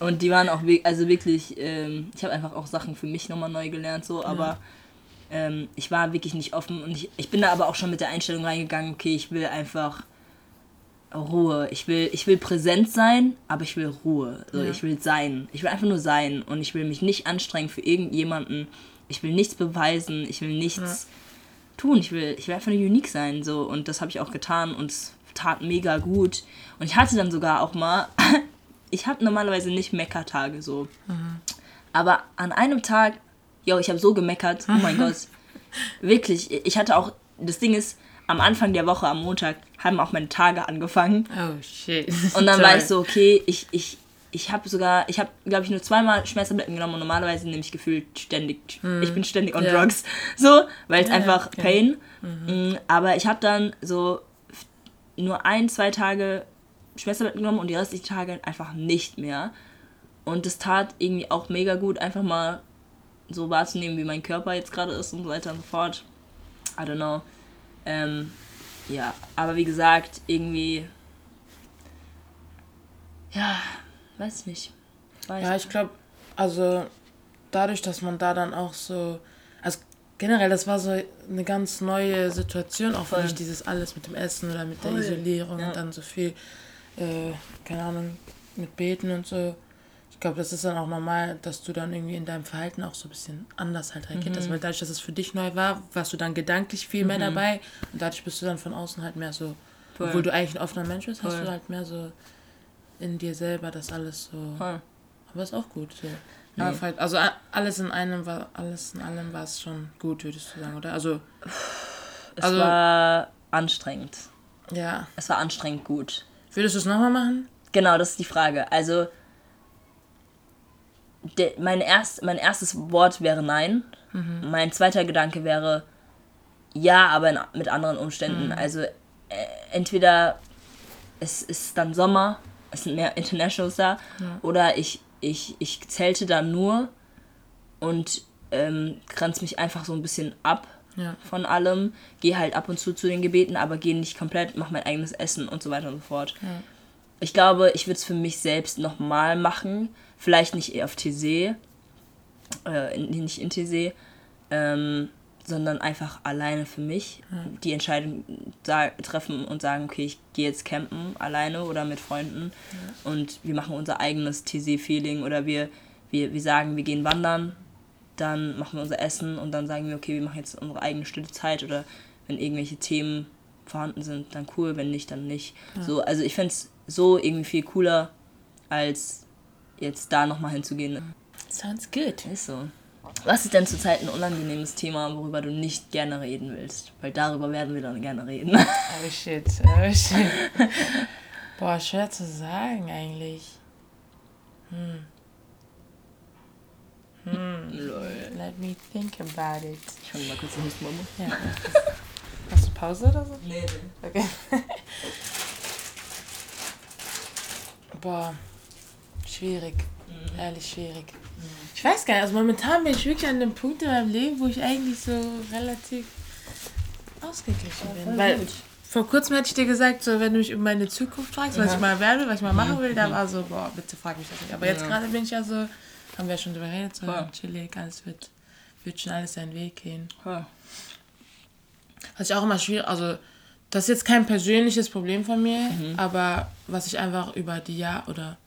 Und die waren auch, also wirklich, ähm, ich habe einfach auch Sachen für mich nochmal neu gelernt, so, aber ähm, ich war wirklich nicht offen und ich, ich bin da aber auch schon mit der Einstellung reingegangen, okay, ich will einfach Ruhe. Ich will, ich will präsent sein, aber ich will Ruhe. So, Ja. Ich will sein. Ich will einfach nur sein und ich will mich nicht anstrengen für irgendjemanden. Ich will nichts beweisen. Ich will nichts tun. Ich will, ich will einfach nur unique sein. So. Und das habe ich auch getan und es tat mega gut. Und ich hatte dann sogar auch mal, ich habe normalerweise nicht Meckertage so. Aber an einem Tag, yo, ich habe so gemeckert. Oh mein Gott. Wirklich. Ich hatte auch, das Ding ist, am Anfang der Woche, am Montag, haben auch meine Tage angefangen. Oh shit. Und dann war ich so, okay, ich, ich, ich habe sogar, ich habe, glaube ich, nur zweimal Schmerztabletten genommen und normalerweise nehme ich gefühlt ständig, ich bin ständig on. Ja. drugs. So, weil es Ja, einfach okay. Pain. Mm, Aber ich habe dann so nur ein, zwei Tage Schmerztabletten genommen und die restlichen Tage einfach nicht mehr. Und das tat irgendwie auch mega gut, einfach mal so wahrzunehmen, wie mein Körper jetzt gerade ist und so weiter und so fort. I don't know. Ähm, ja, aber wie gesagt, irgendwie. Ja, weiß nicht. Weiß Ja, ich glaube, also dadurch, dass man da dann auch so, also generell, das war so eine ganz neue Situation, auch für Voll. mich, dieses alles mit dem Essen oder mit der Voll. Isolierung Ja. und dann so viel, äh, keine Ahnung, mit Beten und so. Ich glaube, das ist dann auch normal, dass du dann irgendwie in deinem Verhalten auch so ein bisschen anders halt reagiert Mhm. hast, weil dadurch, dass es für dich neu war, warst du dann gedanklich viel mehr dabei und dadurch bist du dann von außen halt mehr so, Voll. obwohl du eigentlich ein offener Mensch bist, hast Voll. du halt mehr so in dir selber das alles so Voll. aber ist auch gut. So. Aber halt, also alles in einem war alles in allem war es schon gut, würdest du sagen, oder? Also Es also- war anstrengend. ja. Es war anstrengend gut. Würdest du es nochmal machen? genau, das ist die Frage. Also, de, mein, erst, mein erstes Wort wäre nein. Mein zweiter Gedanke wäre ja, aber in, mit anderen Umständen. Also, äh, entweder es ist dann Sommer, es sind mehr Internationals da, oder ich, ich, ich zelte da nur und ähm, grenze mich einfach so ein bisschen ab Ja. von allem, gehe halt ab und zu zu den Gebeten, aber gehe nicht komplett, mache mein eigenes Essen und so weiter und so fort. Ich glaube, ich würde es für mich selbst nochmal machen, vielleicht nicht eher auf TC, äh, nicht in TC, ähm, sondern einfach alleine für mich. Die Entscheidung treffen und sagen, okay, ich gehe jetzt campen alleine oder mit Freunden. Und wir machen unser eigenes TC-Feeling oder wir, wir, wir sagen, wir gehen wandern, dann machen wir unser Essen und dann sagen wir, okay, wir machen jetzt unsere eigene stille Zeit oder wenn irgendwelche Themen vorhanden sind, dann cool, wenn nicht, dann nicht. So, also ich fände es so irgendwie viel cooler, als jetzt da nochmal hinzugehen. Sounds good. Ist so. Was ist denn zurzeit ein unangenehmes Thema, worüber du nicht gerne reden willst? Weil darüber werden wir dann gerne reden. Oh shit, oh shit. Boah, schwer zu sagen eigentlich. Lol. Let me think about it. Ich fange mal kurz den Hustenbombe. Ja. Hast du Pause oder so? Nee, Okay. Boah, schwierig. Ehrlich schwierig. Ich weiß gar nicht, also momentan bin ich wirklich an dem Punkt in meinem Leben, wo ich eigentlich so relativ ausgeglichen bin. Weil vor kurzem hätte ich dir gesagt, so wenn du mich um meine Zukunft fragst, was ich mal werde, was ich mal machen will, da war so, boah, bitte frag mich das nicht. Aber jetzt gerade bin ich ja so, haben wir ja schon drüber geredet, so Voll. chillig, alles wird, wird schon alles seinen Weg gehen. Ja. Was ich auch immer schwierig, also das ist jetzt kein persönliches Problem von mir, aber was ich einfach über die Jahr oder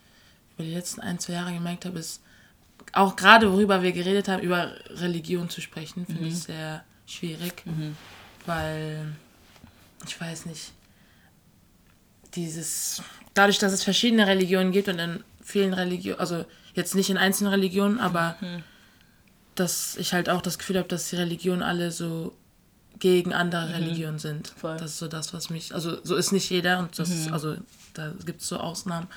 über die letzten ein, zwei Jahre gemerkt habe, ist auch gerade worüber wir geredet haben, über Religion zu sprechen, finde ich sehr schwierig, weil ich weiß nicht, dieses, dadurch, dass es verschiedene Religionen gibt und in vielen Religionen, also jetzt nicht in einzelnen Religionen, aber dass ich halt auch das Gefühl habe, dass die Religionen alle so gegen andere Religionen sind. Voll. Das ist so das, was mich, also so ist nicht jeder und das, ist, also da gibt es so Ausnahmen,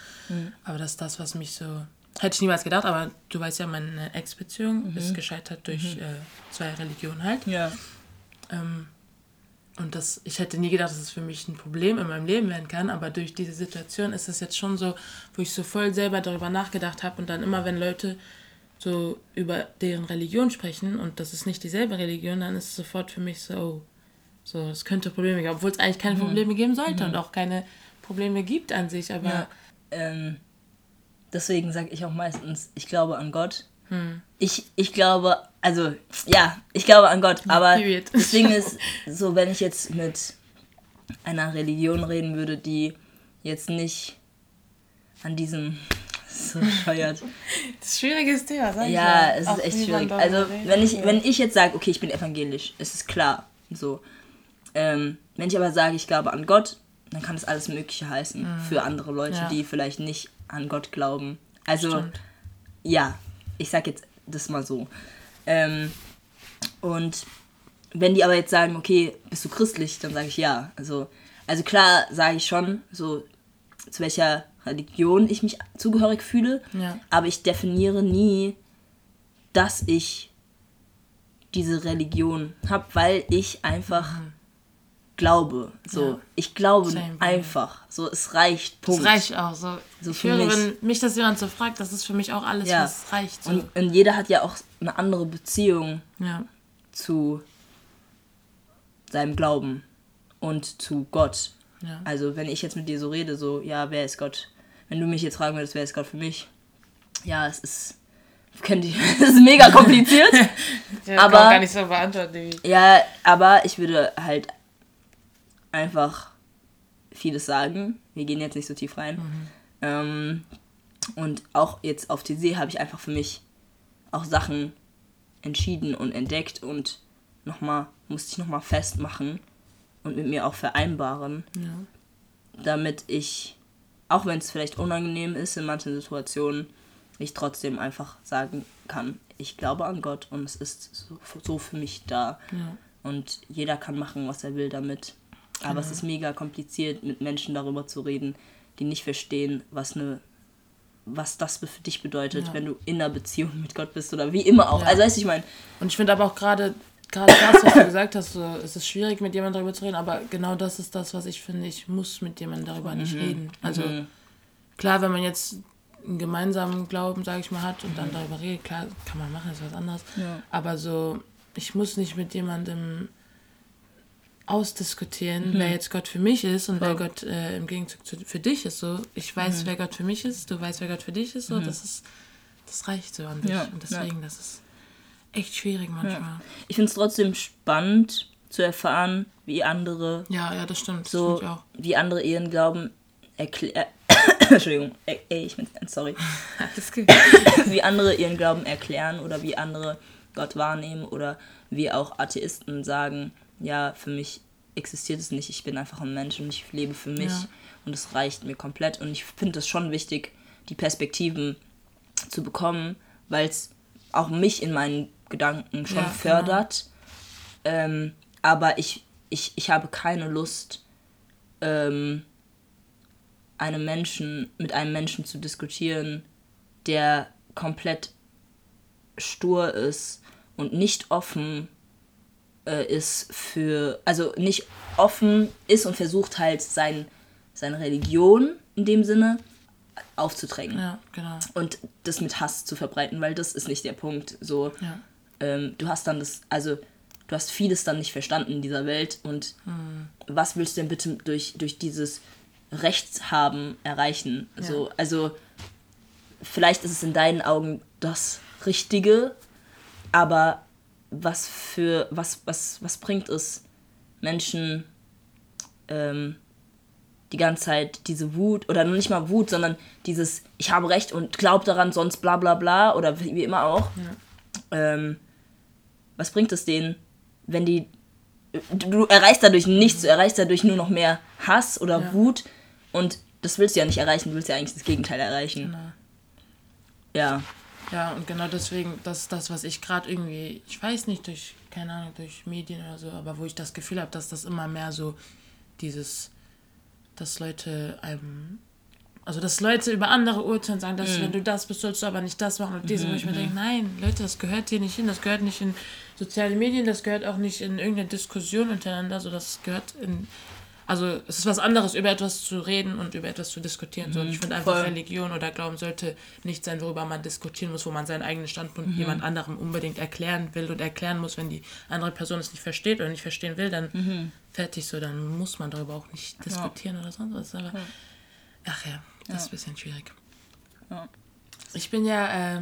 aber das ist das, was mich so, hätte ich niemals gedacht, aber du weißt ja, meine Ex-Beziehung ist gescheitert durch äh, zwei Religionen halt. Ja. Ähm, und das, ich hätte nie gedacht, dass es für mich ein Problem in meinem Leben werden kann, aber durch diese Situation ist es jetzt schon so, wo ich so voll selber darüber nachgedacht habe und dann immer, wenn Leute so über deren Religion sprechen und das ist nicht dieselbe Religion, dann ist es sofort für mich so, oh, so, es könnte Probleme geben, obwohl es eigentlich keine Probleme geben sollte und auch keine Probleme gibt an sich, aber Ja. Ähm, deswegen sage ich auch meistens, ich glaube an Gott. Ich, ich glaube, also, ja, ich glaube an Gott, aber period. das Ding ist, so, wenn ich jetzt mit einer Religion reden würde, die jetzt nicht an diesem so bescheuert. das ist ein schwieriges Thema, sag ich Ja, ja. es ist echt schwierig. Also, wenn ich, wenn ich jetzt sage, okay, ich bin evangelisch, es ist klar, so. Ähm, wenn ich aber sage, ich glaube an Gott, dann kann das alles Mögliche heißen für andere Leute, Mhm. Ja. die vielleicht nicht an Gott glauben. Also, Stimmt. ja, ich sag jetzt das mal so. Ähm, und wenn die aber jetzt sagen, okay, bist du christlich, dann sage ich ja. Also, also klar sage ich schon, so zu welcher Religion ich mich zugehörig fühle, Ja. aber ich definiere nie, dass ich diese Religion habe, weil ich einfach glaube. So, Mhm. Ja. ich glaube Same. einfach. So, es reicht. Punkt. Das reicht auch so. So ich höre, mich. wenn mich das jemand so fragt, das ist für mich auch alles, Ja. was reicht. So. Und, und jeder hat ja auch eine andere Beziehung ja. zu seinem Glauben und zu Gott. Also wenn ich jetzt mit dir so rede, so, ja, wer ist Gott? Wenn du mich jetzt fragen würdest, wer ist Gott für mich? Ja, es ist, kennt ihr, es ist mega kompliziert. Ja, Aber- kann gar nicht so beantworten. Ja, aber ich würde halt einfach vieles sagen. Wir gehen jetzt nicht so tief rein. Ähm, und auch jetzt auf TC habe ich einfach für mich auch Sachen entschieden und entdeckt und nochmal, musste ich nochmal festmachen und mit mir auch vereinbaren, Ja. damit ich, auch wenn es vielleicht unangenehm ist in manchen Situationen, ich trotzdem einfach sagen kann, ich glaube an Gott und es ist so, so für mich da. Ja. Und jeder kann machen, was er will damit. Aber es ist mega kompliziert, mit Menschen darüber zu reden, die nicht verstehen, was eine was das für dich bedeutet, Ja. wenn du in einer Beziehung mit Gott bist oder wie immer auch. Ja. Also weißt du, ich meine, Und ich finde aber auch gerade gerade das, was du gesagt hast, so, es ist schwierig mit jemandem darüber zu reden, aber genau das ist das, was ich finde, ich muss mit jemandem darüber nicht reden. Also klar, wenn man jetzt einen gemeinsamen Glauben, sage ich mal, hat und dann darüber redet, klar, kann man machen, ist was anderes. Ja. Aber so, ich muss nicht mit jemandem ausdiskutieren, wer jetzt Gott für mich ist und wer Gott äh, im Gegenzug zu, für dich ist. So, ich weiß, wer Gott für mich ist, du weißt, wer Gott für dich ist. So, das ist, das reicht so an sich. Ja, Und deswegen, das ist echt schwierig manchmal. ich finde es trotzdem spannend zu erfahren, wie andere Ja, ja, das stimmt. Das so, auch. wie andere ihren Glauben erklären. Entschuldigung, ey, ey, ich bin sorry. Alles gut. wie andere ihren Glauben erklären oder wie andere Gott wahrnehmen oder wie auch Atheisten sagen, ja, für mich existiert es nicht, ich bin einfach ein Mensch und ich lebe für mich Ja. und es reicht mir komplett und ich finde es schon wichtig, die Perspektiven zu bekommen, weil es auch mich in meinen Gedanken schon Ja, genau. fördert, ähm, aber ich, ich, ich habe keine Lust, ähm, einem Menschen, mit einem Menschen zu diskutieren, der komplett stur ist und nicht offen äh, ist für, also nicht offen ist und versucht halt sein, seine Religion in dem Sinne aufzudrängen Ja, genau. und das mit Hass zu verbreiten, weil das ist nicht der Punkt. So, Ja. Ähm, du hast dann das, also du hast vieles dann nicht verstanden in dieser Welt und was willst du denn bitte durch, durch dieses Rechtshaben erreichen? So, also vielleicht ist es in deinen Augen das Richtige, aber was für was was was bringt es Menschen ähm, die ganze Zeit diese Wut oder nicht mal Wut, sondern dieses ich habe recht und glaub daran, sonst bla bla bla oder wie, wie immer auch. Ähm, was bringt es denen, wenn die du, du erreichst dadurch nichts, du erreichst dadurch nur noch mehr Hass oder Ja. Wut und das willst du ja nicht erreichen, du willst ja eigentlich das Gegenteil erreichen. Genau. Ja, Ja, und genau deswegen, das ist das, was ich gerade irgendwie, ich weiß nicht, durch, keine Ahnung, durch Medien oder so, aber wo ich das Gefühl habe, dass das immer mehr so dieses, dass Leute einem, also dass Leute über andere urteilen, sagen, dass wenn du das bist, sollst du aber nicht das machen und diese, wo ich mir denke, nein, Leute, das gehört hier nicht hin, das gehört nicht in soziale Medien, das gehört auch nicht in irgendeine Diskussion untereinander, so das gehört in, also es ist was anderes, über etwas zu reden und über etwas zu diskutieren. So, ich finde einfach, voll. Religion oder Glauben sollte nicht sein, worüber man diskutieren muss, wo man seinen eigenen Standpunkt jemand anderem unbedingt erklären will und erklären muss, wenn die andere Person es nicht versteht oder nicht verstehen will, dann fertig so, dann muss man darüber auch nicht diskutieren oder sonst was. Aber ach ja, das ist ein bisschen schwierig. Ja. Ich bin ja, äh,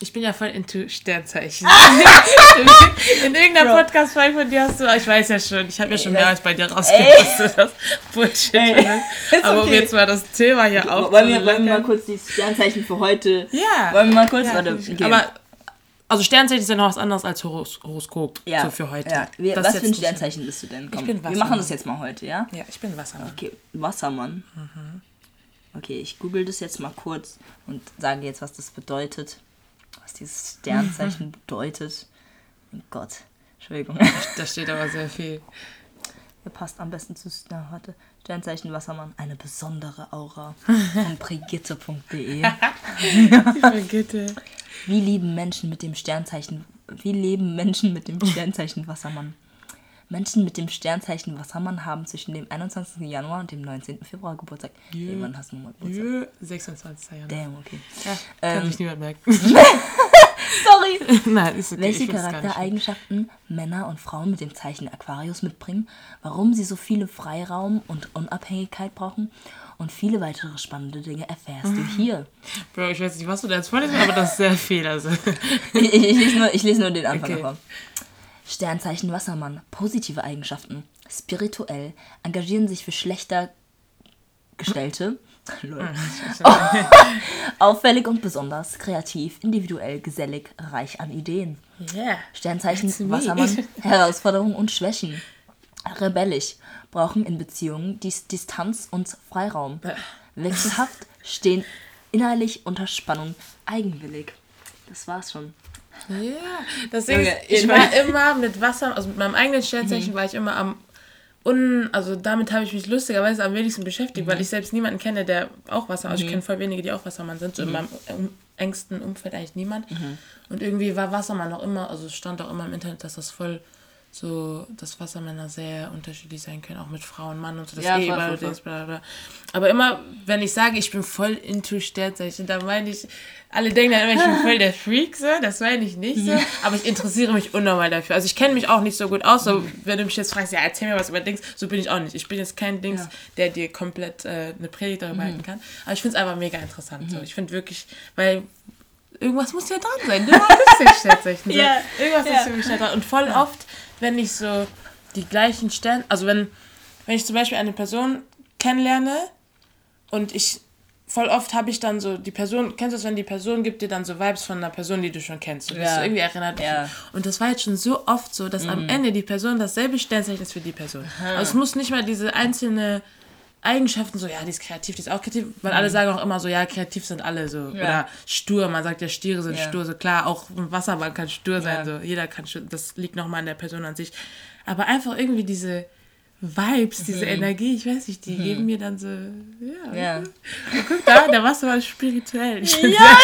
ich bin ja voll into Sternzeichen. In irgendeiner. Podcast-Folge von dir hast du, ich weiß ja schon, ich habe ja schon Ey, mehrmals bei dir du das Bullshit Ey, Aber um okay. jetzt mal das Thema hier auf. wollen wir, wollen wir mal kurz die Sternzeichen für heute. Ja. Wollen wir mal kurz, Ja, warte. ich- okay. Aber, also Sternzeichen ist ja noch was anderes als Horos Horoskop. ja, So für heute. Ja. Wir, was für ein Sternzeichen bist du denn? Komm, bin wir Wassermann. machen das jetzt mal heute, ja? Ja, ich bin Wassermann. Okay, Wassermann. Mhm. Okay, ich google das jetzt mal kurz und sage jetzt, was das bedeutet. Was dieses Sternzeichen bedeutet. Mein Gott. Entschuldigung. Da steht aber sehr viel. Ihr passt am besten zu. Na, warte. Sternzeichen Wassermann. Eine besondere Aura. Von brigitte.de. Brigitte. Wie lieben Menschen mit dem Sternzeichen. Wie leben Menschen mit dem Sternzeichen Wassermann? Menschen mit dem Sternzeichen Wassermann haben zwischen dem 21. Januar und dem 19. Februar Geburtstag. Jö. Ey, wann hast du nochmal Geburtstag? Jö, 26. Januar. Damn, okay. Ja, kann Ähm, sich niemand merken. Sorry! Nein, ist okay. Welche. Charaktereigenschaften Männer und Frauen mit dem Zeichen Aquarius mitbringen, warum sie so viele Freiraum und Unabhängigkeit brauchen und viele weitere spannende Dinge erfährst du hier. Bro, ich weiß nicht, was du da jetzt vorlesen, aber das ist sehr viel. Also. Ich, ich, ich, lese, nur, ich lese nur den Anfang Okay. davon. Sternzeichen Wassermann. Positive Eigenschaften. Spirituell. Engagieren sich für schlechter Gestellte. Lol. Auffällig und besonders. Kreativ, individuell, gesellig, reich an Ideen. Yeah. Sternzeichen. Wassermann. Herausforderungen und Schwächen. Rebellisch. Brauchen in Beziehungen Dis Distanz und Freiraum. Wechselhaft. Stehen innerlich unter Spannung. Eigenwillig. Das war's schon. Ja, das Ding ist, Junge, ich ich war immer mit Wasser, also mit meinem eigenen Sternzeichen war ich immer am un, also damit habe ich mich lustigerweise am wenigsten beschäftigt, Mhm. weil ich selbst niemanden kenne, der auch Wasser, also ich kenne voll wenige, die auch Wassermann sind, so in meinem um, engsten Umfeld eigentlich niemand. Mhm. Und irgendwie war Wassermann auch immer, also es stand auch immer im Internet, dass das voll so, dass Wassermänner sehr unterschiedlich sein können, auch mit Frau und Mann und so, das Ja, eh voll, voll. Dings, bla, bla. Aber immer, wenn ich sage, ich bin voll into Sternzeichen, da meine ich, alle denken dann immer, ich bin voll der Freak, so, das meine ich nicht so, aber ich interessiere mich unnormal dafür. Also ich kenne mich auch nicht so gut aus, so, wenn du mich jetzt fragst, ja, erzähl mir was über Dings, so bin ich auch nicht. Ich bin jetzt kein Dings, Ja. der dir komplett äh, eine Predigt darüber halten kann, aber ich finde es einfach mega interessant, so. Ich finde wirklich, weil irgendwas muss ja dran sein. Du bist Sternzeichen. So. Ja, Irgendwas ja. ist für mich dran. Und voll oft, wenn ich so die gleichen Stern, also wenn, wenn ich zum Beispiel eine Person kennenlerne und ich voll oft habe ich dann so die Person, kennst du das, wenn die Person gibt dir dann so Vibes von einer Person, die du schon kennst. Du bist Ja. so irgendwie erinnert. Ja. Und das war jetzt schon so oft so, dass am Ende die Person dasselbe Sternzeichen ist für die Person. Also es muss nicht mal diese einzelne Eigenschaften so, ja, die ist kreativ, die ist auch kreativ, weil alle sagen auch immer so, ja, kreativ sind alle so. Oder stur, man sagt ja, Stiere sind Ja. stur, so klar, auch ein Wasserball kann stur sein, Ja. so. Jeder kann stur, das liegt nochmal an der Person an sich. Aber einfach irgendwie diese Vibes, diese Energie, ich weiß nicht, die geben mir dann so, ja. Ja. Und guck da, der Wasserball ist spirituell. Ich Ja.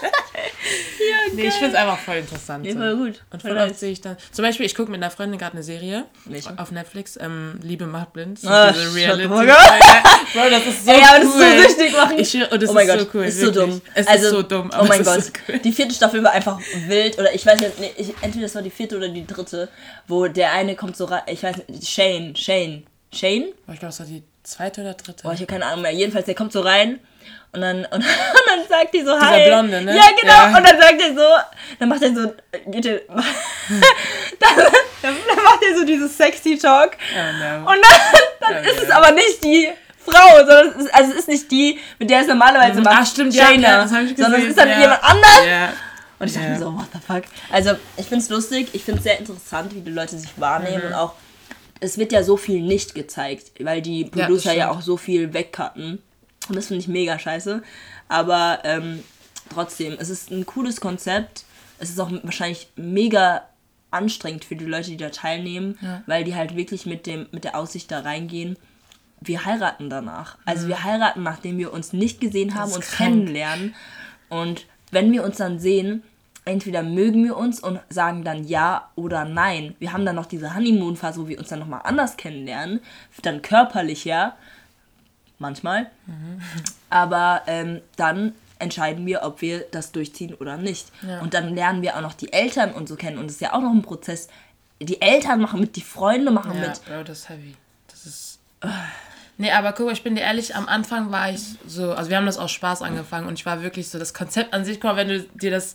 sehr- nee, ich finde es einfach voll interessant. So. voll gut. Und Voll voll oft sehe ich dann, zum Beispiel, ich gucke mit einer Freundin gerade eine Serie Welche? auf Netflix, ähm, Liebe macht blind. So Ah, diese Reality. Bro, das ist so Ey, aber das cool. ist so süchtig machen. Ich, und das oh mein ist Gott, so cool. ist so wirklich. dumm. Es also, ist so dumm, oh mein es Gott, so cool. die vierte Staffel war einfach wild oder ich weiß nicht, nee, ich, entweder das war die vierte oder die dritte, wo der eine kommt so rein, ich weiß nicht, Shane, Shane, Shane? Oh, ich glaube, das war die zweite oder dritte. Boah, ich habe keine Ahnung mehr. Jedenfalls, der kommt so rein und dann, und, und dann sagt die so, Dieser hi. Blonde, ne? Ja, genau. Ja. Und dann sagt er so, dann macht er so, geht er, dann, dann macht er so dieses sexy Talk. Oh no. Und dann, dann Ja, ist es ja. aber nicht die Frau, sondern es ist, also es ist nicht die, mit der es normalerweise macht. Ach, stimmt, ja, Shayna, ja, das hab ich Sondern es gesehen, ist dann ja. jemand anders. Ja. Und ich dachte Ja. mir so, what the fuck. Also, ich finde es lustig, ich finde es sehr interessant, wie die Leute sich wahrnehmen Mhm. und auch, es wird ja so viel nicht gezeigt, weil die Producer ja, stimmt. auch so viel wegcutten. Und das finde ich mega scheiße. Aber ähm, trotzdem, es ist ein cooles Konzept. Es ist auch wahrscheinlich mega anstrengend für die Leute, die da teilnehmen, Ja. weil die halt wirklich mit, dem, mit der Aussicht da reingehen. Wir heiraten danach. Also Mhm. wir heiraten, nachdem wir uns nicht gesehen haben, uns krank. kennenlernen. Und wenn wir uns dann sehen, entweder mögen wir uns und sagen dann ja oder nein. Wir haben dann noch diese Honeymoon-Phase, wo wir uns dann nochmal anders kennenlernen. Dann körperlich ja. Manchmal. Aber ähm, dann entscheiden wir, ob wir das durchziehen oder nicht. Ja. Und dann lernen wir auch noch die Eltern und so kennen. Und es ist ja auch noch ein Prozess. Die Eltern machen mit, die Freunde machen Ja, mit. Bro, das ist heavy. Das ist. Nee, aber guck mal, ich bin dir ehrlich, am Anfang war ich so, also wir haben das aus Spaß angefangen und ich war wirklich so, das Konzept an sich, guck mal, wenn du dir das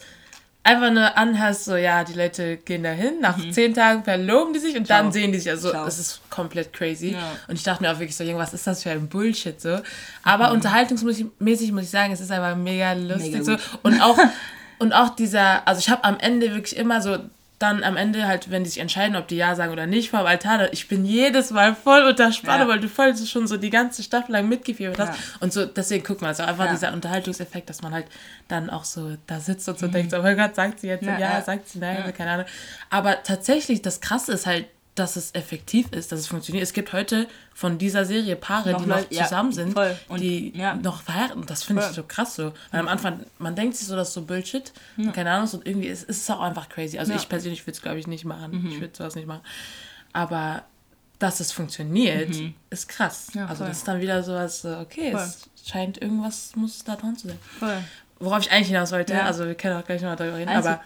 einfach nur anhast, so, ja, die Leute gehen dahin, nach zehn Tagen verloben die sich und dann Mhm. Ciao. sehen die sich, also Ciao. es ist komplett crazy. Ja. Und ich dachte mir auch wirklich so, Junge, was ist das für ein Bullshit, so. Aber unterhaltungsmäßig muss ich sagen, es ist einfach mega lustig, Mega so. Und auch, und auch dieser, also ich habe am Ende wirklich immer so, dann am Ende halt, wenn die sich entscheiden, ob die Ja sagen oder nicht, vor dem Altar, ich bin jedes Mal voll unter Spannung, Ja. weil du voll so schon so die ganze Staffel lang mitgefiebert hast. Ja. Und so, deswegen guck mal, es ist auch einfach Ja. dieser Unterhaltungseffekt, dass man halt dann auch so da sitzt und so denkt, oh mein Gott, sagt sie jetzt ja. sagt sie nein, keine Ahnung. Aber tatsächlich, das Krasse ist halt, dass es effektiv ist, dass es funktioniert. Es gibt heute von dieser Serie Paare, Noch die noch ja, zusammen sind. Und- die ja. noch verheiraten. Das finde ich so krass so. Weil am Anfang, man denkt sich so, das ist so Bullshit. Keine Ahnung, und irgendwie ist, ist es auch einfach crazy. Also Ja. Mhm. ich persönlich würde es, glaube ich, nicht machen. Ich würde sowas nicht machen. Aber dass es funktioniert, ist krass. Ja, also das ist dann wieder sowas, so, okay, Voll. es scheint irgendwas muss da dran zu sein. Voll. Worauf ich eigentlich hinaus wollte, Ja. also wir können auch gleich noch mal darüber reden, Also- aber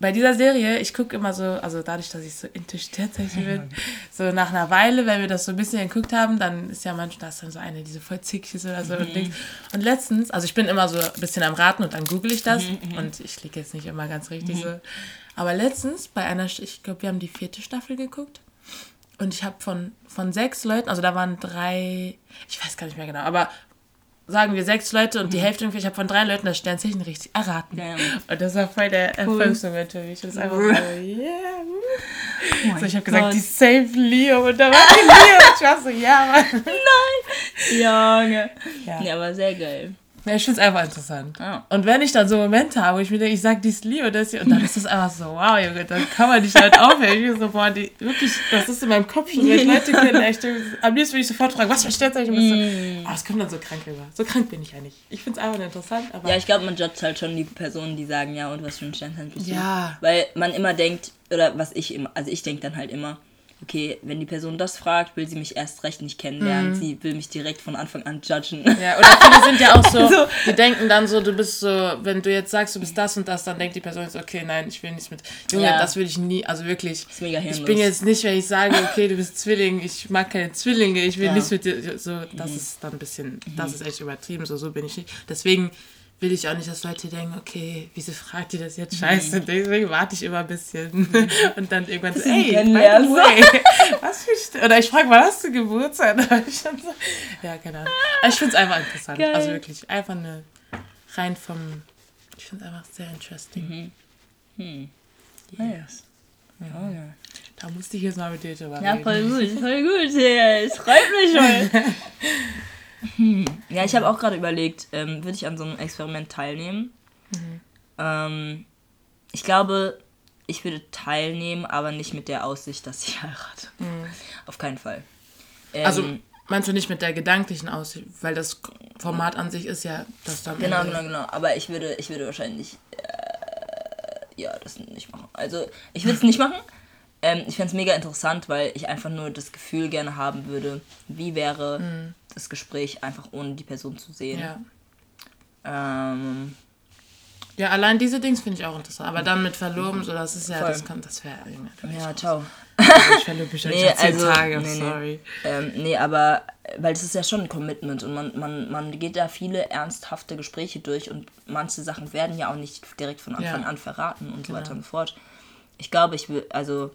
bei dieser Serie, ich gucke immer so, also dadurch, dass ich so into Sternzeichen bin, so nach einer Weile, wenn wir das so ein bisschen geguckt haben, dann ist ja manchmal, da ist dann so eine, die so voll zickig ist oder so und Dings. Und letztens, also ich bin immer so ein bisschen am Raten und dann google ich das und ich liege jetzt nicht immer ganz richtig so. Aber letztens bei einer, ich glaube, wir haben die vierte Staffel geguckt und ich habe von, von sechs Leuten, also da waren drei, ich weiß gar nicht mehr genau, aber sagen wir sechs Leute und die Hälfte, ungefähr, ich habe von drei Leuten das Sternzeichen richtig erraten. Damn. Und das war voll der Erfolgsmoment für mich. Das einfach so, yeah. Oh So, ich habe gesagt, die Save Leo. Und da war die Leo. Und ich war so, ja, Mann. Junge. Ja. Ja. aber sehr geil. Ja, ich finde es einfach interessant. Ja. Und wenn ich dann so Momente habe, wo ich mir denke, ich sag dies Liebe das hier, und dann ist das einfach so, wow, Junge, dann kann man nicht halt aufhören. Ich bin so, boah, die, wirklich, das ist in meinem Kopf schon, wenn ich Leute kenne, echt, am liebsten würde ich sofort fragen, was versteht euch? Mm. Aber es kommt dann so krank rüber. So krank bin ich ja nicht. Ich finde es einfach interessant, aber... Ja, ich glaube, man judgt halt schon die Personen, die sagen, ja, und was für ein Sternzeichen bist du? Ja. Weil man immer denkt, oder was ich immer, also ich denke dann halt immer, okay, wenn die Person das fragt, will sie mich erst recht nicht kennenlernen. Sie will mich direkt von Anfang an judgen. Ja, oder viele sind ja auch so, So. die denken dann so, du bist so, wenn du jetzt sagst, du bist das und das, dann denkt die Person jetzt, okay, nein, ich will nichts mit. Junge, Ja. das will ich nie, also wirklich. ist mega Ich bin jetzt nicht, wenn ich sage, okay, du bist Zwilling, ich mag keine Zwillinge, ich will Ja. nichts mit dir, so, das ist dann ein bisschen, das ist echt übertrieben, so, so bin ich nicht. Deswegen will ich auch nicht, dass Leute denken, okay, wieso fragt die das jetzt scheiße? Deswegen warte ich immer ein bisschen. Und dann irgendwann so, ey, by way, was für St oder ich frage, wann hast du Geburtstag? So, ja, keine Ahnung. Ich finde es einfach interessant. Geil. Also wirklich, einfach eine, rein vom, ich finde es einfach sehr interesting. Yes. Oh, ja. Da musste ich jetzt mal mit dir drüber Ja, reden. voll gut, voll gut. Ja, es freut mich schon. Hm. Ja, ich habe auch gerade überlegt, ähm, würde ich an so einem Experiment teilnehmen? Ähm, ich glaube, ich würde teilnehmen, aber nicht mit der Aussicht, dass ich heirate. Auf keinen Fall. Ähm, Also meinst du nicht mit der gedanklichen Aussicht, weil das Format an sich ist ja, dass du am Genau, genau, genau. Aber ich würde, ich würde wahrscheinlich äh, ja das nicht machen. Also ich würde es nicht machen. Ähm, ich fände es mega interessant, weil ich einfach nur das Gefühl gerne haben würde, wie wäre das Gespräch einfach ohne die Person zu sehen. Ja. Ähm, ja, allein diese Dings finde ich auch interessant. Aber dann mit Verloben, so das ist ja, Voll. das kann, das wäre, ja, raus. ciao. Also ich verlobe mich Nee, nee, also, Tage, nee, nee. sorry. Ähm, nee, aber weil das ist ja schon ein Commitment und man, man, man geht da viele ernsthafte Gespräche durch und manche Sachen werden ja auch nicht direkt von Anfang Ja. an verraten und so Genau. weiter und so fort. Ich glaube, ich will, also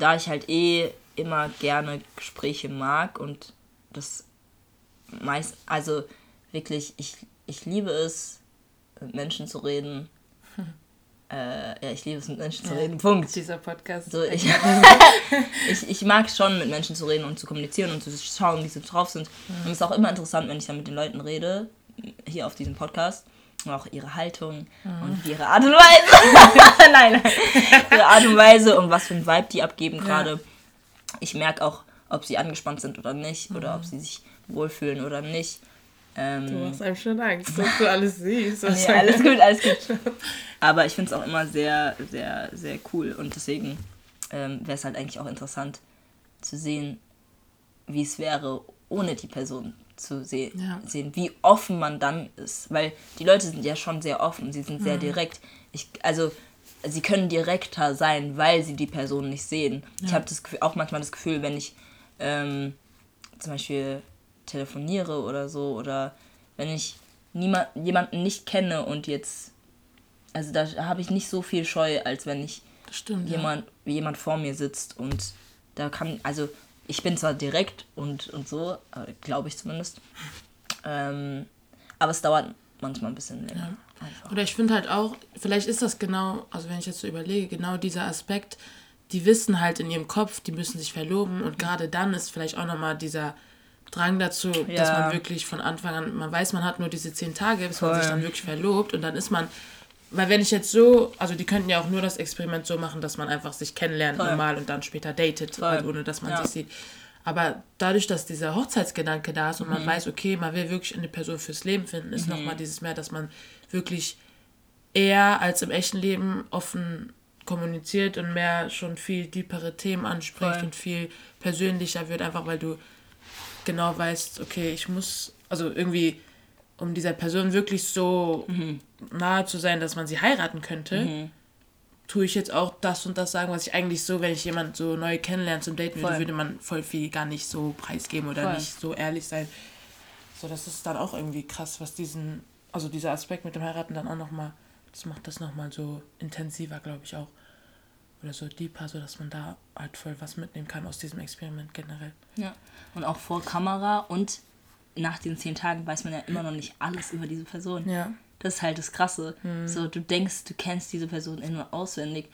da ich halt eh immer gerne Gespräche mag und das meist, also wirklich, ich, ich liebe es, mit Menschen zu reden. Äh, ja, ich liebe es, mit Menschen zu Ja. reden. Punkt. Dieser Podcast. So, ich, ich, ich mag schon mit Menschen zu reden und zu kommunizieren und zu schauen, wie sie drauf sind. Und es ist auch immer interessant, wenn ich dann mit den Leuten rede, hier auf diesem Podcast, auch ihre Haltung und ihre Art und Weise. nein, nein. Ihre Art und Weise und was für ein Vibe die abgeben gerade. Ich merke auch, ob sie angespannt sind oder nicht oder ob sie sich wohlfühlen oder nicht. Ähm, Du machst einem schon Angst, dass du alles siehst. Nee, alles gut, alles gut. Aber ich finde es auch immer sehr, sehr, sehr cool. Und deswegen ähm, wäre es halt eigentlich auch interessant zu sehen, wie es wäre, ohne die Person zu se Ja. sehen, wie offen man dann ist. Weil die Leute sind ja schon sehr offen, sie sind sehr Mhm. direkt. Ich, also sie können direkter sein, weil sie die Person nicht sehen. Ich habe das Gefühl, auch manchmal das Gefühl, wenn ich ähm, zum Beispiel telefoniere oder so oder wenn ich niemand, jemanden nicht kenne und jetzt, also da habe ich nicht so viel Scheu, als wenn ich stimmt. jemand, wie jemand vor mir sitzt und da kann, also ich bin zwar direkt und, und so, glaube ich zumindest, ähm, aber es dauert manchmal ein bisschen länger. Ja. Oder ich finde halt auch, vielleicht ist das genau, also wenn ich jetzt so überlege, genau dieser Aspekt, die wissen halt in ihrem Kopf, die müssen sich verloben und gerade dann ist vielleicht auch nochmal dieser Drang dazu, dass Ja. man wirklich von Anfang an, man weiß, man hat nur diese zehn Tage, bis man Voll. sich dann wirklich verlobt und dann ist man, weil wenn ich jetzt so, also die könnten ja auch nur das Experiment so machen, dass man einfach sich kennenlernt Voll. normal und dann später datet, also ohne dass man Ja. sich sieht. Aber dadurch, dass dieser Hochzeitsgedanke da ist und Mhm. man weiß, okay, man will wirklich eine Person fürs Leben finden, ist nochmal dieses mehr, dass man wirklich eher als im echten Leben offen kommuniziert und mehr schon viel tiefere Themen anspricht Voll. und viel persönlicher wird, einfach weil du genau weißt, okay, ich muss, also irgendwie, um dieser Person wirklich so Mhm. Nahe zu sein, dass man sie heiraten könnte, tue ich jetzt auch das und das sagen, was ich eigentlich so, wenn ich jemand so neu kennenlerne zum Daten würde, würde man voll viel gar nicht so preisgeben oder Voll. nicht so ehrlich sein. So, das ist dann auch irgendwie krass, was diesen, also dieser Aspekt mit dem Heiraten dann auch nochmal, das macht das nochmal so intensiver, glaube ich auch. Oder so deeper, so dass man da halt voll was mitnehmen kann aus diesem Experiment generell. Ja. Und auch vor Kamera und nach den zehn Tagen weiß man ja immer noch nicht alles über diese Person. Ja. Das ist halt das Krasse. So, du denkst, du kennst diese Person in- und auswendig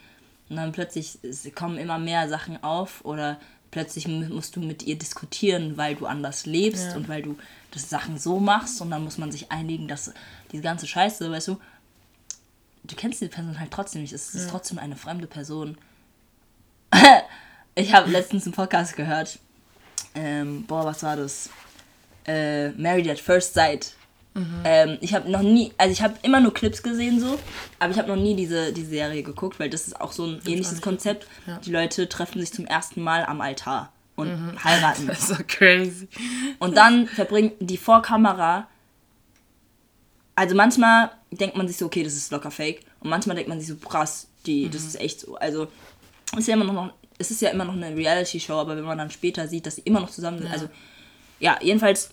und dann plötzlich kommen immer mehr Sachen auf oder plötzlich mu- musst du mit ihr diskutieren, weil du anders lebst Ja. und weil du das Sachen so machst und dann muss man sich einigen, dass diese ganze Scheiße, weißt du, du kennst die Person halt trotzdem nicht. Es ist trotzdem eine fremde Person. ich habe letztens einen Podcast gehört. Ähm, boah, was war das? Äh, Married at First Sight. Ähm, ich habe noch nie, also ich habe immer nur Clips gesehen so, aber ich habe noch nie diese, die Serie geguckt, weil das ist auch so ein ähnliches nicht Konzept. Ja. Die Leute treffen sich zum ersten Mal am Altar und heiraten. Das ist so crazy. Und dann verbringen die vor Kamera. Also manchmal denkt man sich so, okay, das ist locker fake. Und manchmal denkt man sich so, krass, die, das ist echt so. Also es ist ja immer noch, es ist ja immer noch eine Reality-Show, aber wenn man dann später sieht, dass sie immer noch zusammen sind. Ja. Also ja, jedenfalls,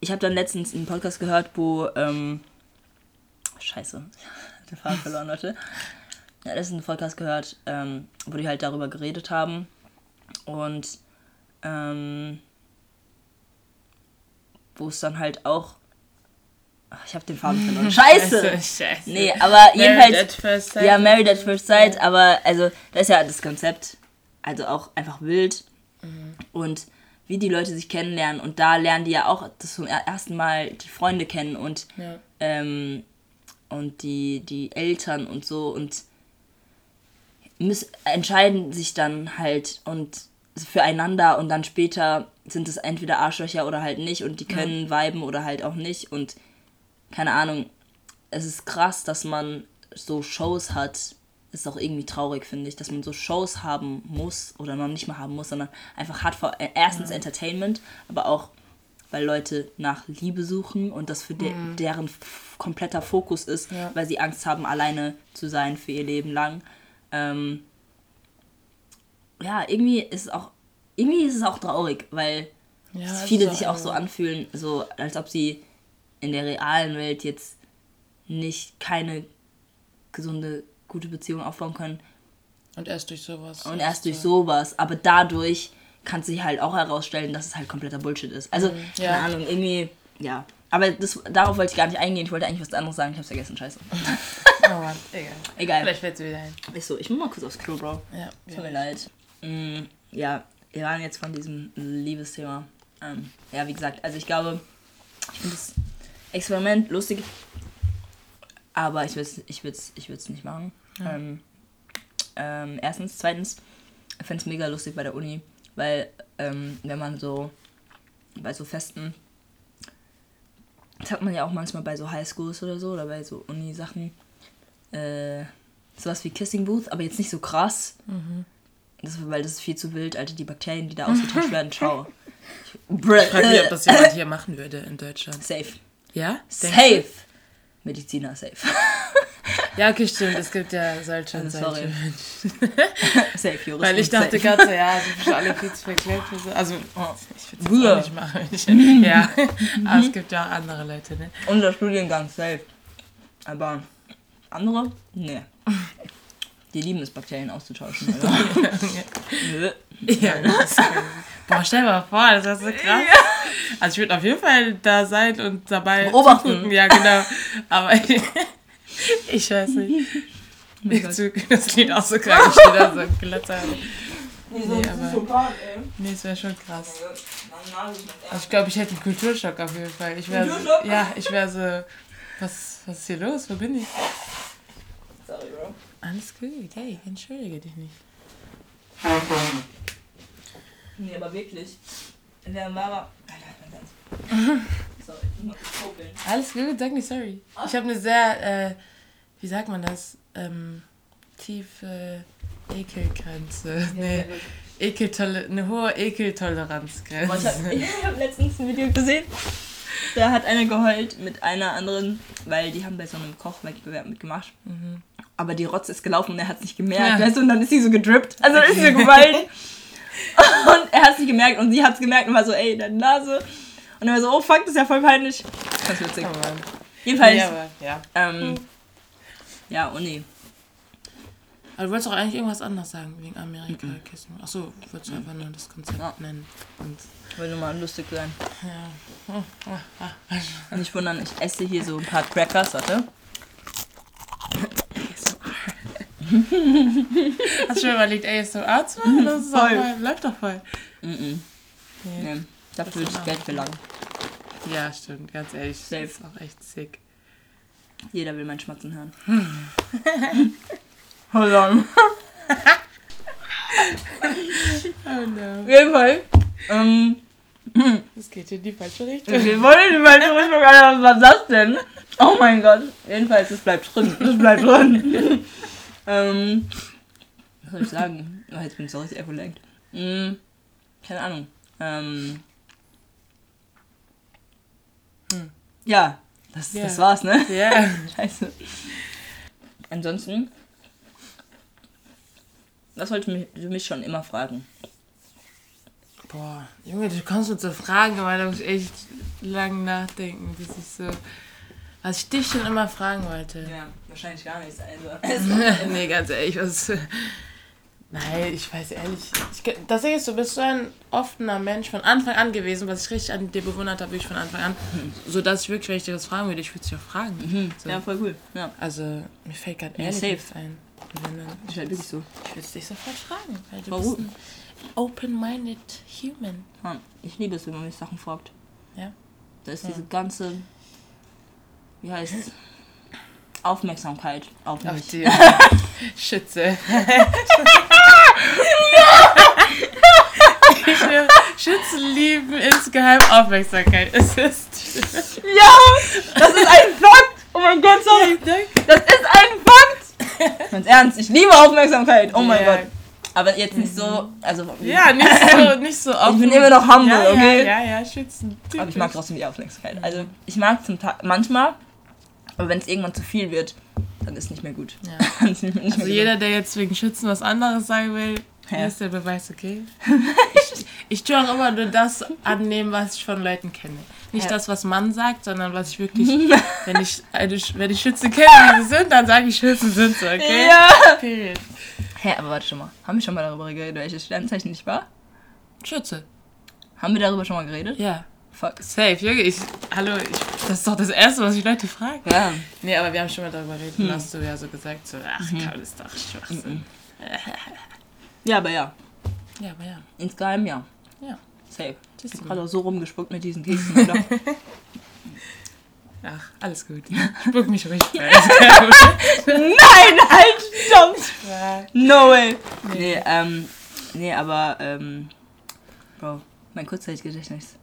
ich habe dann letztens einen Podcast gehört, wo, ähm, scheiße, der Faden verloren, Leute. Ja, letztens einen Podcast gehört, ähm, wo die halt darüber geredet haben. Und ähm, wo es dann halt auch. Ach, ich habe den Faden verloren. Scheiße! Scheiße. Nee, aber Married jedenfalls. at first sight. Ja, Married at First Sight, aber also das ist ja das Konzept. Also auch einfach wild. Und wie die Leute sich kennenlernen. Und da lernen die ja auch das zum er- ersten Mal die Freunde kennen und, Ja. ähm, und die, die Eltern und so. Und müssen, entscheiden sich dann halt und füreinander und dann später sind es entweder Arschlöcher oder halt nicht und die können viben oder halt auch nicht und keine Ahnung. Es ist krass, dass man so Shows hat. Ist auch irgendwie traurig, finde ich, dass man so Shows haben muss oder noch nicht mal haben muss, sondern einfach hat vor äh, erstens Entertainment, aber auch weil Leute nach Liebe suchen und das für de deren f- kompletter Fokus ist, Ja. weil sie Angst haben, alleine zu sein für ihr Leben lang. Ähm, ja, irgendwie ist es auch irgendwie ist es auch traurig, weil Ja, viele sich auch so so. anfühlen, so als ob sie in der realen Welt jetzt nicht keine gesunde, gute Beziehung aufbauen können Und erst durch sowas. und erst durch sowas, aber dadurch kann sich halt auch herausstellen, dass es halt kompletter Bullshit ist. Also, keine Mhm. ja. Ahnung, irgendwie, ja. Aber das, darauf wollte ich gar nicht eingehen. Ich wollte eigentlich was anderes sagen. Ich hab's vergessen. Scheiße. Oh Mann, egal. Egal. Vielleicht fällt wieder ein. Ist so, ich muss mal kurz aufs Klo, Bro. Ja. Tut mir leid. Mm, ja, wir waren jetzt von diesem Liebesthema. Ähm, ja, wie gesagt, also ich glaube, ich finde das Experiment lustig, aber ich würde es ich würd's, ich würd's nicht machen. Ähm, ähm, erstens. Zweitens, ich finde es mega lustig bei der Uni, weil ähm, wenn man so bei so Festen, das hat man ja auch manchmal bei so Highschools oder so oder bei so Uni-Sachen, äh, sowas wie Kissing Booth, aber jetzt nicht so krass. Das, weil das ist viel zu wild, Alter. Die Bakterien, die da ausgetauscht werden, ciao. Ich Frag mich, ob das jemand hier machen würde in Deutschland. Safe. Ja? Safe. Mediziner, safe. Ja, okay, stimmt. Es gibt ja solche und Also, solche. Menschen. safe, Juristen. Weil ich dachte gerade so, ja, sind schon alle viel zu so. Also, oh, ich würde es auch nicht machen. Ich, ja, aber es gibt ja auch andere Leute, ne? Unser Studiengang, safe. Aber andere? Nee. Die lieben es, Bakterien auszutauschen, oder? Ja, das. Boah, stell dir mal vor, das ist so krass. Also ich würde auf jeden Fall da sein und dabei Beobachten. zugucken. Ja, genau. Aber ich, ich weiß nicht. Zu- Das Lied auch so krank. Ich stehe da so im Glitzer. Nee, aber nee, es wäre schon krass. Also ich glaube, ich hätte einen Kulturschock auf jeden Fall. Ich wäre so, Kulturschock? ja, ich wäre so, was, was ist hier los? Wo bin ich? Sorry, Bro. Alles gut, hey, entschuldige dich nicht. Nee, aber wirklich. Wer war. Alter, Sorry, ich muss popeln. Alles gut, sag nicht sorry. Ich habe eine sehr, äh, wie sagt man das? Ähm, tiefe Ekelgrenze. Nee, Ekeltolle eine hohe Aber ich Ekeltoleranzgrenze. habe hab letztens ein Video gesehen. Da hat einer geheult mit einer anderen, weil die haben bei so einem Kochwettbewerb mitgemacht. Aber die Rotze ist gelaufen und er hat es nicht gemerkt. Ja. Weißt du, und dann ist sie so gedrippt. Also dann ist sie so gewallt. und er hat es nicht gemerkt und sie hat es gemerkt und war so, ey, deine Nase. Und er war so, oh fuck, das ist ja voll peinlich. Ganz witzig. Oh. Jedenfalls, Nee, aber, ja. ähm, ja, Uni. Aber du wolltest auch eigentlich irgendwas anderes sagen, wegen Amerika Kissen. Achso, wolltest du einfach nur das Konzept Ja. nennen. Und, Ich will nur mal lustig sein. ja. Oh, oh, ah. Nicht wundern, ich esse hier so ein paar Crackers, warte. Hast du schon überlegt, ey, ist so Arzt machen? Das ist Voll. voll, läuft doch voll. Nee, Nee. dafür würde ich Geld verlangen. Ja, stimmt, ganz ehrlich. Safe. Das ist auch echt sick. Jeder will mein Schmatzen hören. Hold on. Oh no. Auf jeden Fall. Ähm, Das geht in die falsche Richtung. wir wollen die falsche Richtung, Alter. Was ist das denn? Oh mein Gott. Jedenfalls, es bleibt drin. Es bleibt drin. Ähm, was soll ich sagen? Oh, jetzt bin ich so richtig abgelenkt. Hm, keine Ahnung. Ähm, Hm. Ja, das, Ja. das war's, ne? Ja. Scheiße. Ansonsten, was wolltest du mich, schon immer fragen? Boah, Junge, du kommst mit so Fragen, aber da muss ich echt lang nachdenken, bis ich so. Was ich dich schon immer fragen wollte. Ja, wahrscheinlich gar nichts. Also. nee, ganz ehrlich, was. Nein, ich weiß ehrlich. Ich, das Ding ist, du bist so ein offener Mensch von Anfang an gewesen, was ich richtig an dir bewundert habe, wirklich von Anfang an. So dass ich wirklich, wenn ich dir was fragen würde, ich würde es dich auch fragen. So. Ja, voll cool. Ja, Also, mir fällt gerade Ja, ehrlich safe. nichts ein. Dann- ist halt wirklich so. Ich würde es dich sofort fragen, weil du Warum? bist ein open-minded human. Ja, ich liebe es, wenn man mich Sachen fragt. Ja. Da ist diese ganze, wie heißt es? Aufmerksamkeit auf Auf mich. die Schütze. Schwöre, Schützen lieben insgeheim Aufmerksamkeit. Es ist. Ja, das ist ein Fakt. Oh mein Gott, sorry. Das ist ein Fakt. Ganz ernst, ich liebe Aufmerksamkeit. Oh mein Ja. Gott. Aber jetzt nicht so, also Ja, nicht so, nicht so ich bin immer noch humble, ja, okay? Ja, ja, ja, Schützen. Aber ich mag trotzdem die Aufmerksamkeit. Also ich mag zum Tag manchmal, aber wenn es irgendwann zu viel wird, dann ist nicht mehr gut. Ja. Nicht mehr, Also mehr jeder, der jetzt wegen Schützen was anderes sagen will, Ja. ist der Beweis, okay? Ich, ich tue auch immer nur das annehmen, was ich von Leuten kenne. Nicht Ja. das, was man sagt, sondern was ich wirklich, wenn ich, eine, wenn ich Schützen kenne, wie sie sind, dann sage ich, Schützen sind so, gut. okay? Ja. Period. Hä, aber warte schon mal. Haben wir schon mal darüber geredet, welches Sternzeichen ich war? Schütze. Haben wir darüber schon mal geredet? Ja. Fuck. Safe, Junge, ich, hallo, ich, das ist doch das Erste, was ich Leute frage. Ja. Nee, aber wir haben schon mal darüber geredet, Hm. hast du ja so gesagt, so, ach, komm, ist doch Schwachsinn. Ja, aber ja. Ja, aber ja. Insgeheim ja. Ja. Safe. Ich Tschüss. hab gerade auch so rumgespuckt mit diesen Keksen. Oder? Ach, alles gut. Spuck mich ruhig. Nein, halt, stopp! No way! Nee, ähm, nee, aber, ähm, Bro, mein Kurzzeitgedächtnis.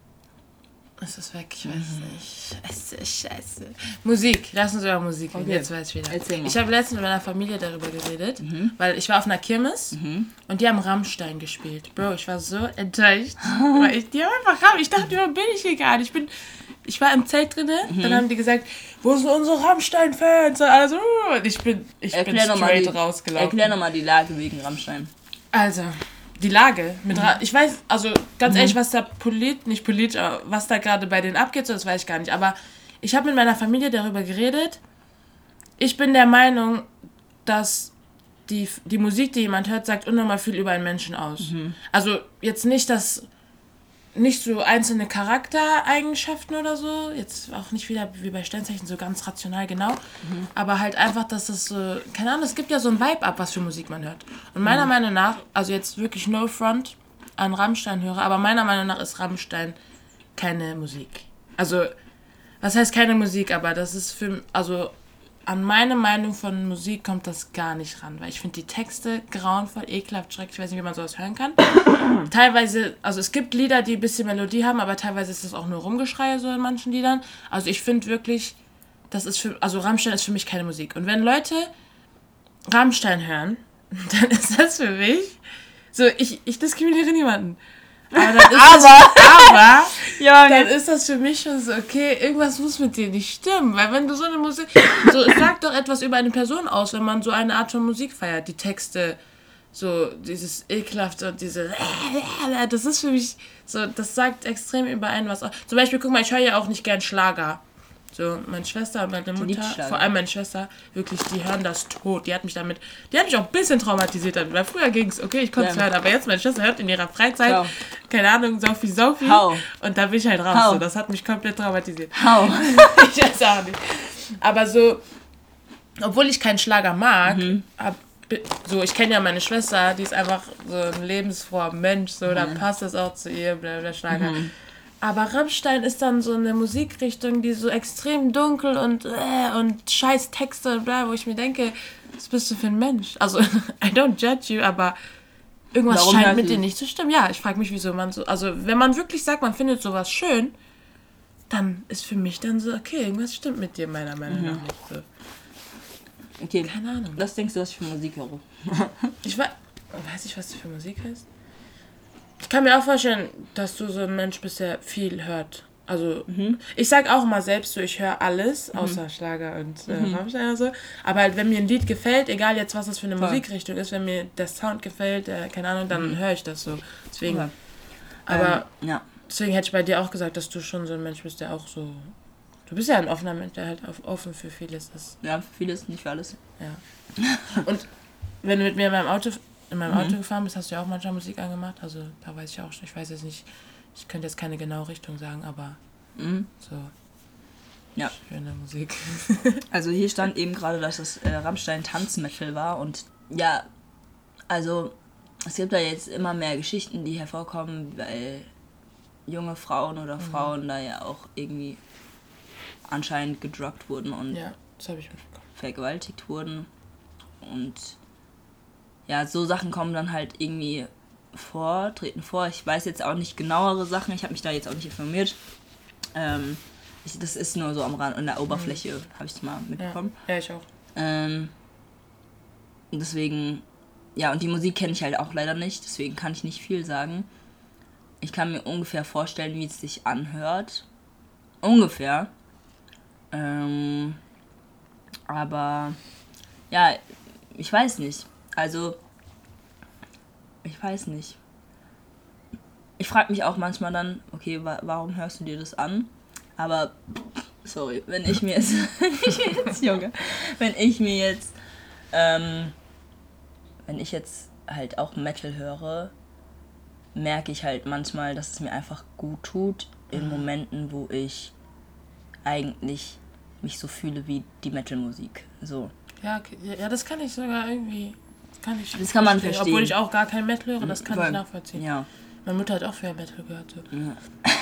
Ist das weg? Ich weiß nicht. Scheiße, scheiße. Musik. Lass uns über Musik reden. Okay. Jetzt weiß ich wieder. Erzähl mal. Ich habe letztens mit meiner Familie darüber geredet, weil ich war auf einer Kirmes und die haben Rammstein gespielt. Bro, ich war so enttäuscht. weil ich, die haben einfach Rammstein. Ich dachte, wo bin ich hier gerade? Ich bin... Ich war im Zelt drinne, dann haben die gesagt, wo sind unsere Rammstein-Fans? Und alle so, und ich bin, ich bin Erklär nochmal straight die, rausgelaufen. erklär noch mal die Lage wegen Rammstein. Also, die Lage mit Ra Ich weiß, also ganz Mhm. ehrlich, was da polit, nicht politisch, aber was da gerade bei denen abgeht, so, das weiß ich gar nicht. Aber ich habe mit meiner Familie darüber geredet. Ich bin der Meinung, dass die, die Musik, die jemand hört, sagt unnormal viel über einen Menschen aus. Mhm. Also jetzt nicht das nicht so einzelne Charaktereigenschaften oder so, jetzt auch nicht wieder wie bei Sternzeichen so ganz rational genau, aber halt einfach, dass das so, keine Ahnung, es gibt ja so ein Vibe ab, was für Musik man hört. Und meiner Meinung nach, also jetzt wirklich no front an Rammstein höre, aber meiner Meinung nach ist Rammstein keine Musik. Also, was heißt keine Musik, aber das ist für, also an meine Meinung von Musik kommt das gar nicht ran, weil ich finde die Texte grauenvoll, ekelhaft, schrecklich, ich weiß nicht, wie man sowas hören kann. teilweise, also es gibt Lieder, die ein bisschen Melodie haben, aber teilweise ist das auch nur Rumgeschreie so in manchen Liedern. Also ich finde wirklich, das ist für, also Rammstein ist für mich keine Musik. Und wenn Leute Rammstein hören, dann ist das für mich so, ich, ich diskriminiere niemanden. Aber, dann ist das, aber Ja, dann ist das für mich schon so, okay, irgendwas muss mit dir nicht stimmen. Weil wenn du so eine Musik, so, sagt doch etwas über eine Person aus, wenn man so eine Art von Musik feiert. Die Texte, so dieses ekelhafte und diese, das ist für mich, so, das sagt extrem über einen was aus. Zum Beispiel, guck mal, ich höre ja auch nicht gern Schlager. So, meine Schwester und meine Mutter, vor allem meine Schwester, wirklich, die hören das tot. Die hat mich damit, die hat mich auch ein bisschen traumatisiert damit, weil früher ging es, okay, ich konnte es Ja. hören, aber jetzt meine Schwester hört in ihrer Freizeit, Schau. keine Ahnung, Sophie Sophie. Hau. Und da bin ich halt raus. So, das hat mich komplett traumatisiert. Hau. ich weiß auch nicht. Aber so, obwohl ich keinen Schlager mag, Mhm. hab, so, ich kenne ja meine Schwester, die ist einfach so ein lebensfroher Mensch, so, dann passt das auch zu ihr, bla bla Schlager. Aber Rammstein ist dann so eine Musikrichtung, die so extrem dunkel und äh, und scheiß Texte und bla, wo ich mir denke, was bist du für ein Mensch? Also, I don't judge you, aber irgendwas Warum scheint mit dir nicht zu stimmen. Ja, ich frage mich, wieso man so, also wenn man wirklich sagt, man findet sowas schön, dann ist für mich dann so, okay, irgendwas stimmt mit dir meiner Meinung nach nicht so. Okay. Keine Ahnung. Was denkst du, was ich für Musik höre? Ich weiß, weiß ich, was du für Musik hörst. Ich kann mir auch vorstellen, dass du so ein Mensch bist, der viel hört. Also, ich sag auch immer selbst so, ich höre alles, außer Schlager und äh, Rammstein und so. Aber halt, wenn mir ein Lied gefällt, egal jetzt, was das für eine Voll. Musikrichtung ist, wenn mir der Sound gefällt, äh, keine Ahnung, dann höre ich das so. Deswegen, Okay. aber Ähm, ja. deswegen hätte ich bei dir auch gesagt, dass du schon so ein Mensch bist, der auch so. Du bist ja ein offener Mensch, der halt offen für vieles ist. Ja, für vieles, nicht für alles. Ja. Und wenn du mit mir in meinem Auto, in meinem Auto gefahren bist, hast du ja auch manchmal Musik angemacht. Also da weiß ich auch schon. Ich weiß jetzt nicht, ich könnte jetzt keine genaue Richtung sagen, aber Mhm. so Ja. schöne Musik. Also hier stand eben gerade, dass das äh, Rammstein Tanzmetal war und ja, also es gibt da jetzt immer mehr Geschichten, die hervorkommen, weil junge Frauen oder Frauen da ja auch irgendwie anscheinend gedruckt wurden und ja, das ich vergewaltigt wurden. Und ja, so Sachen kommen dann halt irgendwie vor, treten vor. Ich weiß jetzt auch nicht genauere Sachen, ich habe mich da jetzt auch nicht informiert. Ähm, ich, das ist nur so am Rand, an der Oberfläche, habe ich mal Ja. mitbekommen. ja, ich auch. Ähm, deswegen, ja, und die Musik kenne ich halt auch leider nicht, deswegen kann ich nicht viel sagen. Ich kann mir ungefähr vorstellen, wie es sich anhört. Ungefähr. Ähm, aber, ja, ich weiß nicht. Also, ich weiß nicht. Ich frage mich auch manchmal dann, okay, wa warum hörst du dir das an? Aber, sorry, wenn ich mir jetzt, wenn ich mir jetzt, Junge, wenn ich mir jetzt, ähm, wenn ich jetzt halt auch Metal höre, merke ich halt manchmal, dass es mir einfach gut tut in Momenten, wo ich eigentlich mich so fühle wie die Metal-Musik. So. Ja, okay. ja, ja, das kann ich sogar irgendwie. Das kann, ich Das kann man verstehen. Obwohl ich auch gar kein Metal höre, das kann Voll. ich nachvollziehen. Ja. Meine Mutter hat auch früher Metal gehört. So. Ja.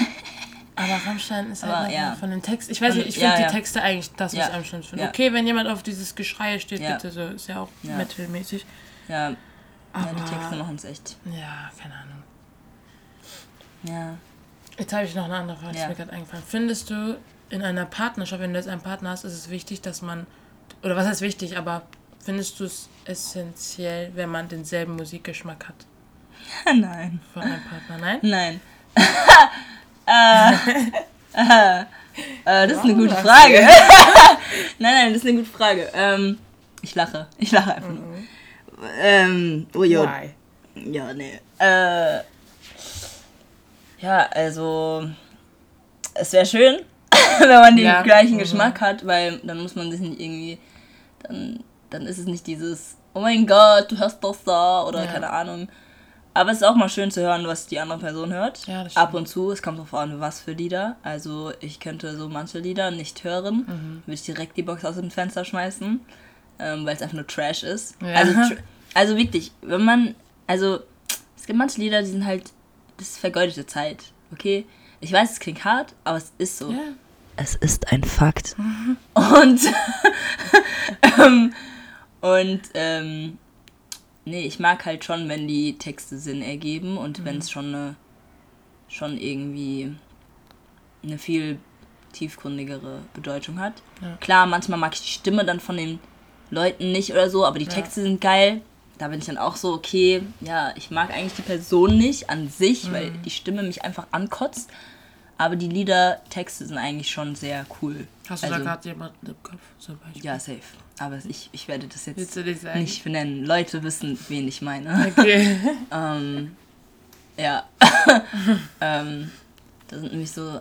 Aber Rammstein ist halt ja. von den Texten. Ich weiß nicht, ich finde die Texte eigentlich das, was ich am schlimmsten finde. Okay, wenn jemand auf dieses Geschrei steht, bitte so, ist ja auch Ja. Metal-mäßig. Ja, ja Aber, die Texte machen es echt. ja, keine Ahnung. Ja. Jetzt habe ich noch eine andere Frage, die mir gerade eingefallen. Findest du in einer Partnerschaft, wenn du jetzt einen Partner hast, ist es wichtig, dass man, oder was heißt wichtig, aber findest du es essentiell, wenn man denselben Musikgeschmack hat Nein. von einem Partner? Nein? Nein. äh, äh, äh, das ist eine gute Frage. nein, nein, das ist eine gute Frage. Ähm, ich lache. Ich lache einfach nur. Ähm, oh jo. Why? Ja, nee. Äh, ja, also es wäre schön, wenn man den Ja. gleichen Mhm. Geschmack hat, weil dann muss man sich nicht irgendwie, dann, dann ist es nicht dieses, oh mein Gott, du hörst das da oder Ja. keine Ahnung. Aber es ist auch mal schön zu hören, was die andere Person hört. Ja, das Ab und zu, es kommt drauf an, was für Lieder. Also ich könnte so manche Lieder nicht hören, Mhm. würde ich direkt die Box aus dem Fenster schmeißen, ähm, weil es einfach nur Trash ist. Ja. Also, tr- also wirklich, wenn man, also es gibt manche Lieder, die sind halt, das ist vergeudete Zeit, okay? Ich weiß, es klingt hart, aber es ist so. Ja. Es ist ein Fakt. Und, ähm, und, ähm, nee, ich mag halt schon, wenn die Texte Sinn ergeben und Mhm. wenn es schon eine, schon irgendwie eine viel tiefgründigere Bedeutung hat. Ja. Klar, manchmal mag ich die Stimme dann von den Leuten nicht oder so, aber die Ja. Texte sind geil. Da bin ich dann auch so, okay, ja, ich mag eigentlich die Person nicht an sich, weil Mhm. die Stimme mich einfach ankotzt. Aber die Lieder, Texte sind eigentlich schon sehr cool. Hast du Also, da gerade jemanden im Kopf zum Beispiel? Ja, safe. Aber ich, ich werde das jetzt nicht benennen. Leute wissen, wen ich meine. Okay. ähm, ja. ähm, da sind nämlich so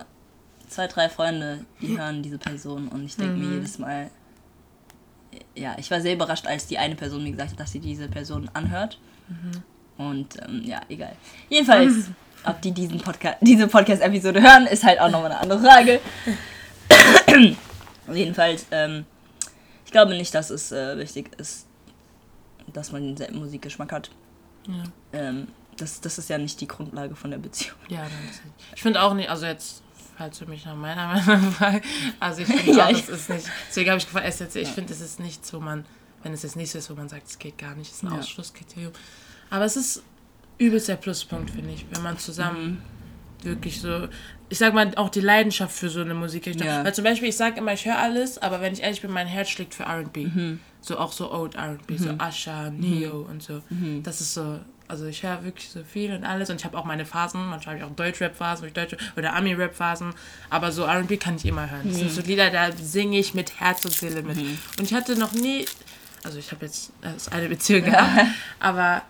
zwei, drei Freunde, die hören diese Person und ich denke mir Mhm. jedes Mal, ja, ich war sehr überrascht, als die eine Person mir gesagt hat, dass sie diese Person anhört. Mhm. Und ähm, ja, egal. Jedenfalls, ob die diesen Podcast, diese Podcast-Episode hören, ist halt auch nochmal eine andere Frage. Jedenfalls, ähm, glaube nicht, dass es äh, wichtig ist, dass man denselben Musikgeschmack hat. Ja. Ähm, das, das ist ja nicht die Grundlage von der Beziehung. Ja, dann ist nicht. Ich finde auch nicht, also jetzt, falls du mich nach meiner Meinung fragst, also ich finde Ja, auch, das ist nicht, deswegen habe ich gefragt, SLC, ich finde, es ist nichts, wo man, wenn es jetzt nicht so ist, wo man sagt, es geht gar nicht, es ist ein Ja. Ausschlusskriterium. Aber es ist übelst der Pluspunkt, finde ich, wenn man zusammen Mhm. Wirklich so, ich sag mal, auch die Leidenschaft für so eine Musikrichtung. Ja. Weil zum Beispiel, ich sage immer, ich höre alles, aber wenn ich ehrlich bin, mein Herz schlägt für R&B. Mhm. So auch so Old R&B, so Usher, Neo und so. Das ist so, also ich höre wirklich so viel und alles und ich habe auch meine Phasen, manchmal habe ich auch Deutschrap-Phasen Deutsche, oder Ami-Rap-Phasen, aber so R&B kann ich immer hören. Das sind so Lieder, da singe ich mit Herz und Seele mit. Und ich hatte noch nie, also ich habe jetzt erst eine Beziehung gehabt, aber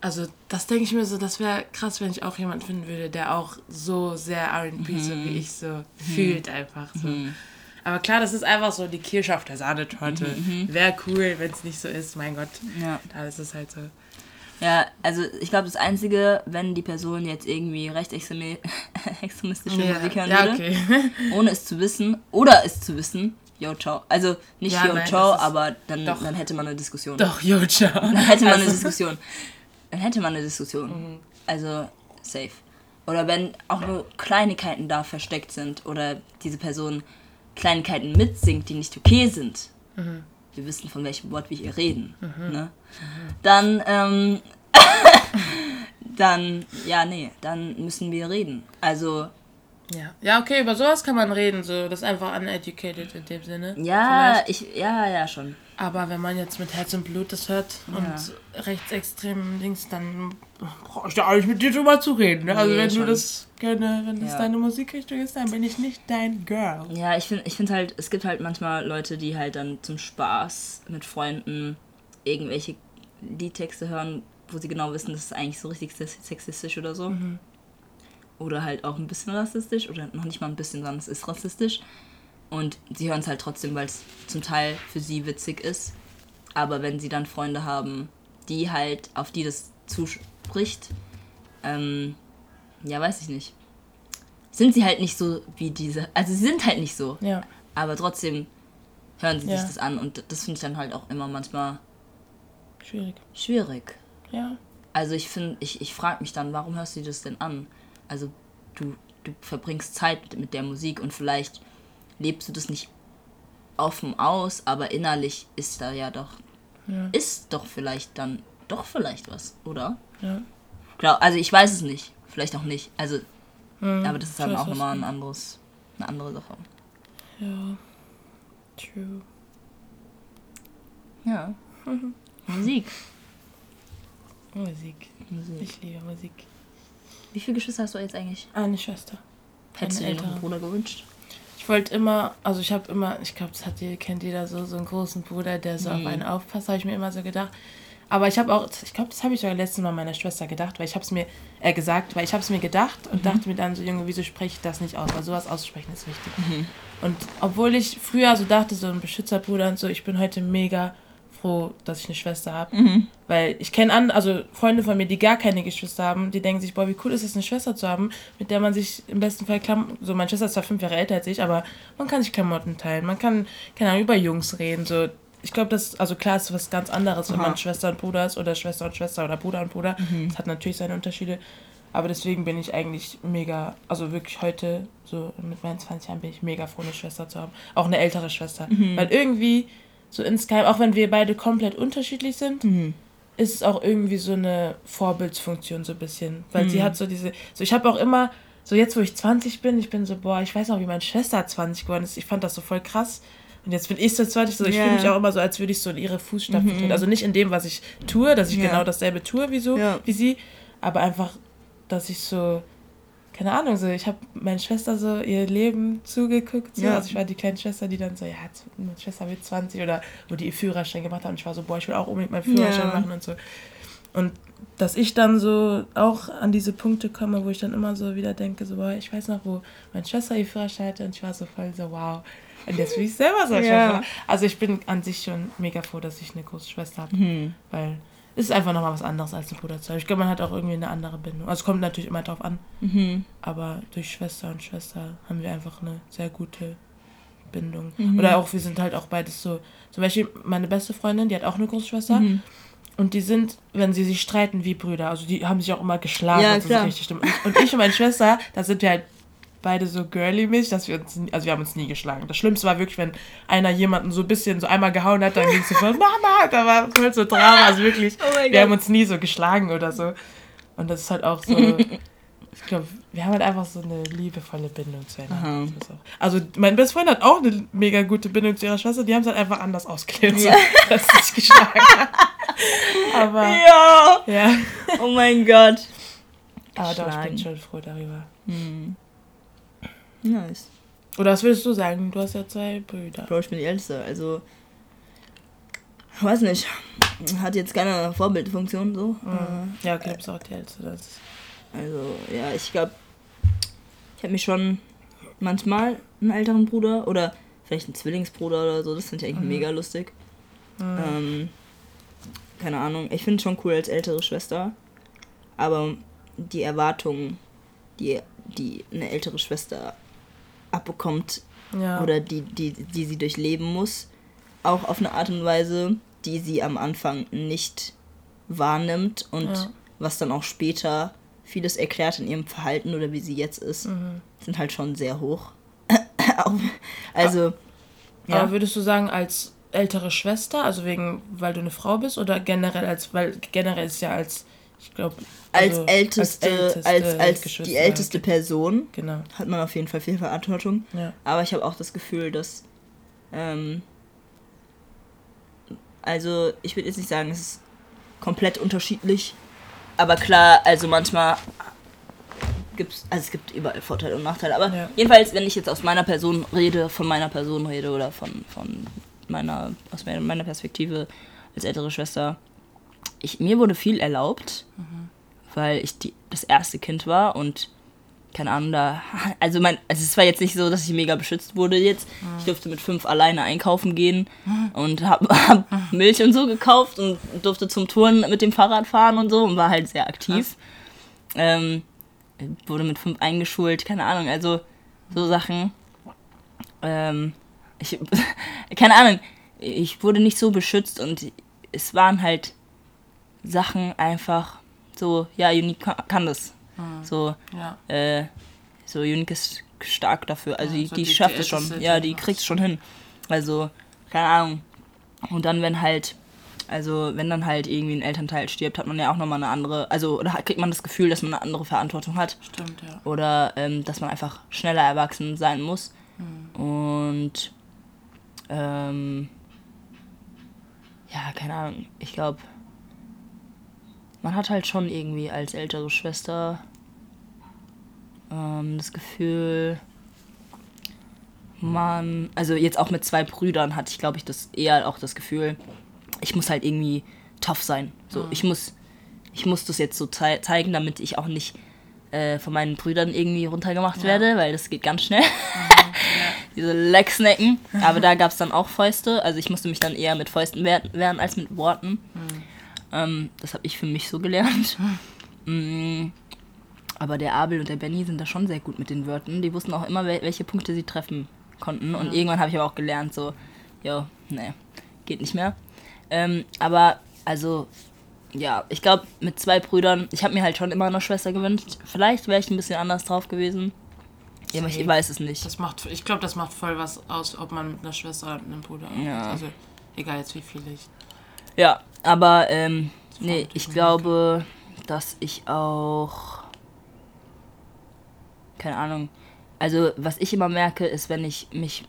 also das denke ich mir so, das wäre krass, wenn ich auch jemanden finden würde, der auch so sehr R&B, so wie ich so fühlt einfach so. Aber klar, das ist einfach so die Kirsche auf der Sahnetorte. Wäre cool, wenn es nicht so ist, mein Gott. Ja. Da ist es halt so. Ja, also ich glaube, das Einzige, wenn die Person jetzt irgendwie rechtsextremistische Musik hören ja würde, okay. ohne es zu wissen, oder es zu wissen, yo, ciao. Also nicht Ja, yo, nein, ciao, aber dann, Doch. dann hätte man eine Diskussion. Doch, jo, ciao. Dann hätte man eine Also- Diskussion. Dann hätte man eine Diskussion. Mhm. Also safe. Oder wenn auch nur Kleinigkeiten da versteckt sind oder diese Person Kleinigkeiten mitsingt, die nicht okay sind. Mhm. Wir wissen, von welchem Wort wir hier reden. Ne? Dann, ähm, dann, ja, nee, dann müssen wir reden. Also, Ja. ja, okay, über sowas kann man reden. So. Das ist einfach uneducated in dem Sinne. ja, Vielleicht. ich, ja, ja, schon. Aber wenn man jetzt mit Herz und Blut das hört und rechtsextremen Dings, dann brauche ich da eigentlich mit dir drüber zu reden. Ne? Also Nee, wenn schon. du das gerne, wenn das Ja. deine Musikrichtung ist, dann bin ich nicht dein Girl. Ja, ich finde ich find halt, es gibt halt manchmal Leute, die halt dann zum Spaß mit Freunden irgendwelche Liedtexte hören, wo sie genau wissen, das ist eigentlich so richtig sex- sexistisch oder so. Oder halt auch ein bisschen rassistisch oder noch nicht mal ein bisschen, sondern es ist rassistisch. Und sie hören es halt trotzdem, weil es zum Teil für sie witzig ist. Aber wenn sie dann Freunde haben, die halt, auf die das zuspricht, ähm, ja, weiß ich nicht. Sind sie halt nicht so wie diese, also sie sind halt nicht so. Ja. Aber trotzdem hören sie Ja. sich das an und das finde ich dann halt auch immer manchmal Schwierig. schwierig. Ja. Also ich finde, ich, ich frage mich dann, warum hörst du das denn an? Also du, du verbringst Zeit mit, mit der Musik und vielleicht lebst du das nicht offen aus, aber innerlich ist da ja doch, Ja. ist doch vielleicht dann doch vielleicht was, oder? Ja. Klar, also ich weiß es nicht, vielleicht auch nicht. Also, Mhm. aber das ist dann weiß, auch nochmal ein anderes, eine andere Sache. Ja. True. Ja. Musik. Musik. Musik. Ich liebe Musik. Wie viele Geschwister hast du jetzt eigentlich? Eine Schwester. Hättest du dir noch einen. Bruder gewünscht? Ich wollte immer, also ich habe immer, ich glaube, das hat ihr, kennt jeder so, so einen großen Bruder, der so auf einen aufpasst, habe ich mir immer so gedacht. Aber ich habe auch, ich glaube, das habe ich sogar letztes Mal meiner Schwester gedacht, weil ich habe es mir, äh, gesagt, weil ich habe es mir gedacht und dachte mir dann so, Junge, wieso spreche ich das nicht aus? Weil sowas auszusprechen ist wichtig. Und obwohl ich früher so dachte, so ein Beschützerbruder und so, ich bin heute mega froh, dass ich eine Schwester habe. Weil ich kenne an, also Freunde von mir, die gar keine Geschwister haben, die denken sich, boah, wie cool ist es, eine Schwester zu haben, mit der man sich im besten Fall Klamotten, so meine Schwester ist zwar fünf Jahre älter als ich, aber man kann sich Klamotten teilen, man kann, keine Ahnung, über Jungs reden, so. Ich glaube, das, also klar ist was ganz anderes, wenn Aha. man Schwester und Bruder ist oder Schwester und Schwester oder Bruder und Bruder. Das hat natürlich seine Unterschiede. Aber deswegen bin ich eigentlich mega, also wirklich heute, so mit meinen 20 Jahren, bin ich mega froh, eine Schwester zu haben. Auch eine ältere Schwester. Weil irgendwie, so insgeheim, auch wenn wir beide komplett unterschiedlich sind, ist es auch irgendwie so eine Vorbildsfunktion so ein bisschen. Weil sie hat so diese, so ich habe auch immer, so jetzt wo ich 20 bin, ich bin so, boah, ich weiß noch, wie meine Schwester 20 geworden ist. Ich fand das so voll krass. Und jetzt bin ich so 20, so ich Ja. fühle mich auch immer so, als würde ich so in ihre Fußstapfen treten. Also nicht in dem, was ich tue, dass ich Ja. genau dasselbe tue wie so, Ja. wie sie, aber einfach, dass ich so, keine Ahnung, so, ich habe meine Schwester so ihr Leben zugeguckt. So. Ja. Also ich war die kleine Schwester, die dann so, ja, meine Schwester wird 20 oder wo die ihr Führerschein gemacht haben. Und ich war so, boah, ich will auch unbedingt meinen Führerschein Ja. machen und so. Und dass ich dann so auch an diese Punkte komme, wo ich dann immer so wieder denke, so, boah, ich weiß noch, wo meine Schwester ihr Führerschein hatte und ich war so voll so, wow. Und jetzt will ich selber so. Ja. Also ich bin an sich schon mega froh, dass ich eine große Schwester habe, Mhm. weil ist einfach nochmal was anderes als ein Bruder zu haben. Ich glaube, man hat auch irgendwie eine andere Bindung. Also es kommt natürlich immer drauf an, Mhm. aber durch Schwester und Schwester haben wir einfach eine sehr gute Bindung. Mhm. Oder auch, wir sind halt auch beides so. Zum Beispiel meine beste Freundin, die hat auch eine große Schwester. Mhm. Und die sind, wenn sie sich streiten, wie Brüder. Also die haben sich auch immer geschlagen. Ja, das klar. ist richtig. Und ich und meine Schwester, da sind wir halt beide so girly-mäßig, dass wir uns, nie- also wir haben uns nie geschlagen. Das Schlimmste war wirklich, wenn einer jemanden so ein bisschen so einmal gehauen hat, dann ging es sofort, Mama, da war voll so Drama, also wirklich. Oh wir haben uns nie so geschlagen oder so. Und das ist halt auch so, ich glaube, wir haben halt einfach so eine liebevolle Bindung zueinander. Aha. Also mein bester Freund hat auch eine mega gute Bindung zu ihrer Schwester, die haben es halt einfach anders ausgelebt, Ja. so, dass sie sich geschlagen hat. Aber, Ja! ja. Oh mein Gott. Aber doch, ich bin schon froh darüber. Hm. Nice. Oder was würdest du sagen? Du hast ja zwei Brüder. Bro, ich bin die Älteste, also. Ich weiß nicht. Hat jetzt keine Vorbildfunktion so. Äh, Ja, okay, bist auch die Älteste. Das Also, ja, ich glaube, ich habe mich schon manchmal einen älteren Bruder oder vielleicht einen Zwillingsbruder oder so. Das finde ich eigentlich mega lustig. Ähm, keine Ahnung. Ich finde es schon cool als ältere Schwester. Aber die Erwartungen, die, die eine ältere Schwester abbekommt ja. oder die, die, die sie durchleben muss, auch auf eine Art und Weise, die sie am Anfang nicht wahrnimmt und Ja. was dann auch später vieles erklärt in ihrem Verhalten oder wie sie jetzt ist, Mhm. sind halt schon sehr hoch. Also, ja, Aber würdest du sagen, als ältere Schwester, also wegen, weil du eine Frau bist, oder generell als, weil generell ist ja als, ich glaube, als älteste, als, als, die älteste Person Genau, hat man auf jeden Fall viel Verantwortung. ja. Aber ich habe auch das Gefühl, dass. Ähm, also, ich würde jetzt nicht sagen, es ist komplett unterschiedlich. Aber klar, also manchmal gibt's, also es gibt überall Vorteile und Nachteile. Aber Ja. jedenfalls, wenn ich jetzt aus meiner Person rede, von meiner Person rede oder von, von meiner, aus meiner Perspektive als ältere Schwester, ich, mir wurde viel erlaubt, weil ich die, das erste Kind war und keine Ahnung, da, also mein, also es war jetzt nicht so, dass ich mega beschützt wurde jetzt. Ich durfte mit fünf alleine einkaufen gehen und habe hab Milch und so gekauft und durfte zum Touren mit dem Fahrrad fahren und so und war halt sehr aktiv. Ähm, wurde mit fünf eingeschult, keine Ahnung, also so Sachen. Ähm, ich, keine Ahnung, ich wurde nicht so beschützt und es waren halt Sachen einfach so, ja, Unique kann, kann das. So, Ja, äh, so Unique ist stark dafür. Also Ja, die, so die, die- schafft es schon. Ja, die kriegt es schon hin. Also, keine Ahnung. Und dann, wenn halt, also wenn dann halt irgendwie ein Elternteil stirbt, hat man ja auch nochmal eine andere, also oder kriegt man das Gefühl, dass man eine andere Verantwortung hat. stimmt, ja. Oder ähm, dass man einfach schneller erwachsen sein muss. Und ähm, ja, keine Ahnung. Ich glaube, man hat halt schon irgendwie als ältere Schwester ähm, das Gefühl, man, also jetzt auch mit zwei Brüdern hatte ich, glaube ich, das eher auch das Gefühl, ich muss halt irgendwie tough sein. So, ich muss, ich muss das jetzt so zei zeigen, damit ich auch nicht äh, von meinen Brüdern irgendwie runtergemacht werde, weil das geht ganz schnell. Diese Lecksnacken. Aber da gab es dann auch Fäuste. Also ich musste mich dann eher mit Fäusten wehr wehren als mit Worten. Ähm, das habe ich für mich so gelernt. Mm, aber der Abel und der Benny sind da schon sehr gut mit den Wörtern. Die wussten auch immer, wel welche Punkte sie treffen konnten. Und irgendwann habe ich aber auch gelernt, so, jo, nee, geht nicht mehr. Ähm, aber, also, ja, ich glaube, mit zwei Brüdern, ich habe mir halt schon immer eine Schwester gewünscht. Vielleicht wäre ich ein bisschen anders drauf gewesen. Ja, aber ich weiß es nicht. Das macht, ich glaube, das macht voll was aus, ob man mit einer Schwester oder mit einem Bruder. Ja. Also, egal jetzt wie viele ich. Ja, aber ähm, nee, ich glaube, dass ich auch. Keine Ahnung. Also, was ich immer merke, ist, wenn ich mich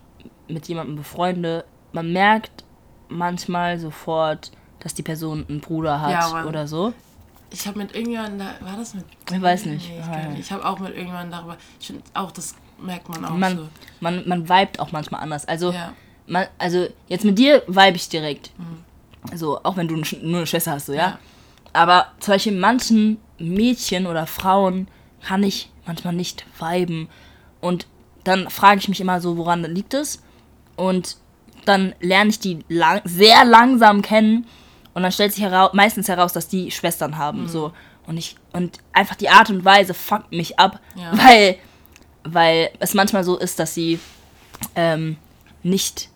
mit jemandem befreunde, man merkt manchmal sofort, dass die Person einen Bruder hat Ja, oder so. Ich habe mit irgendjemandem, da, war das mit. Ich weiß nicht. Nee, ich ja. nicht. ich habe auch mit irgendjemandem darüber. Ich finde auch, das merkt man auch Man, so. man, man vibet auch manchmal anders. Also, Ja. man, also jetzt mit dir vibe ich direkt. So, auch wenn du nur eine Schwester hast, so, ja. Ja. Aber zum Beispiel manchen Mädchen oder Frauen kann ich manchmal nicht viben. Und dann frage ich mich immer so, woran liegt es? Und dann lerne ich die lang sehr langsam kennen. Und dann stellt sich herau meistens heraus, dass die Schwestern haben. So. Und ich, und einfach die Art und Weise fuckt mich ab, Ja. weil, weil es manchmal so ist, dass sie ähm, nicht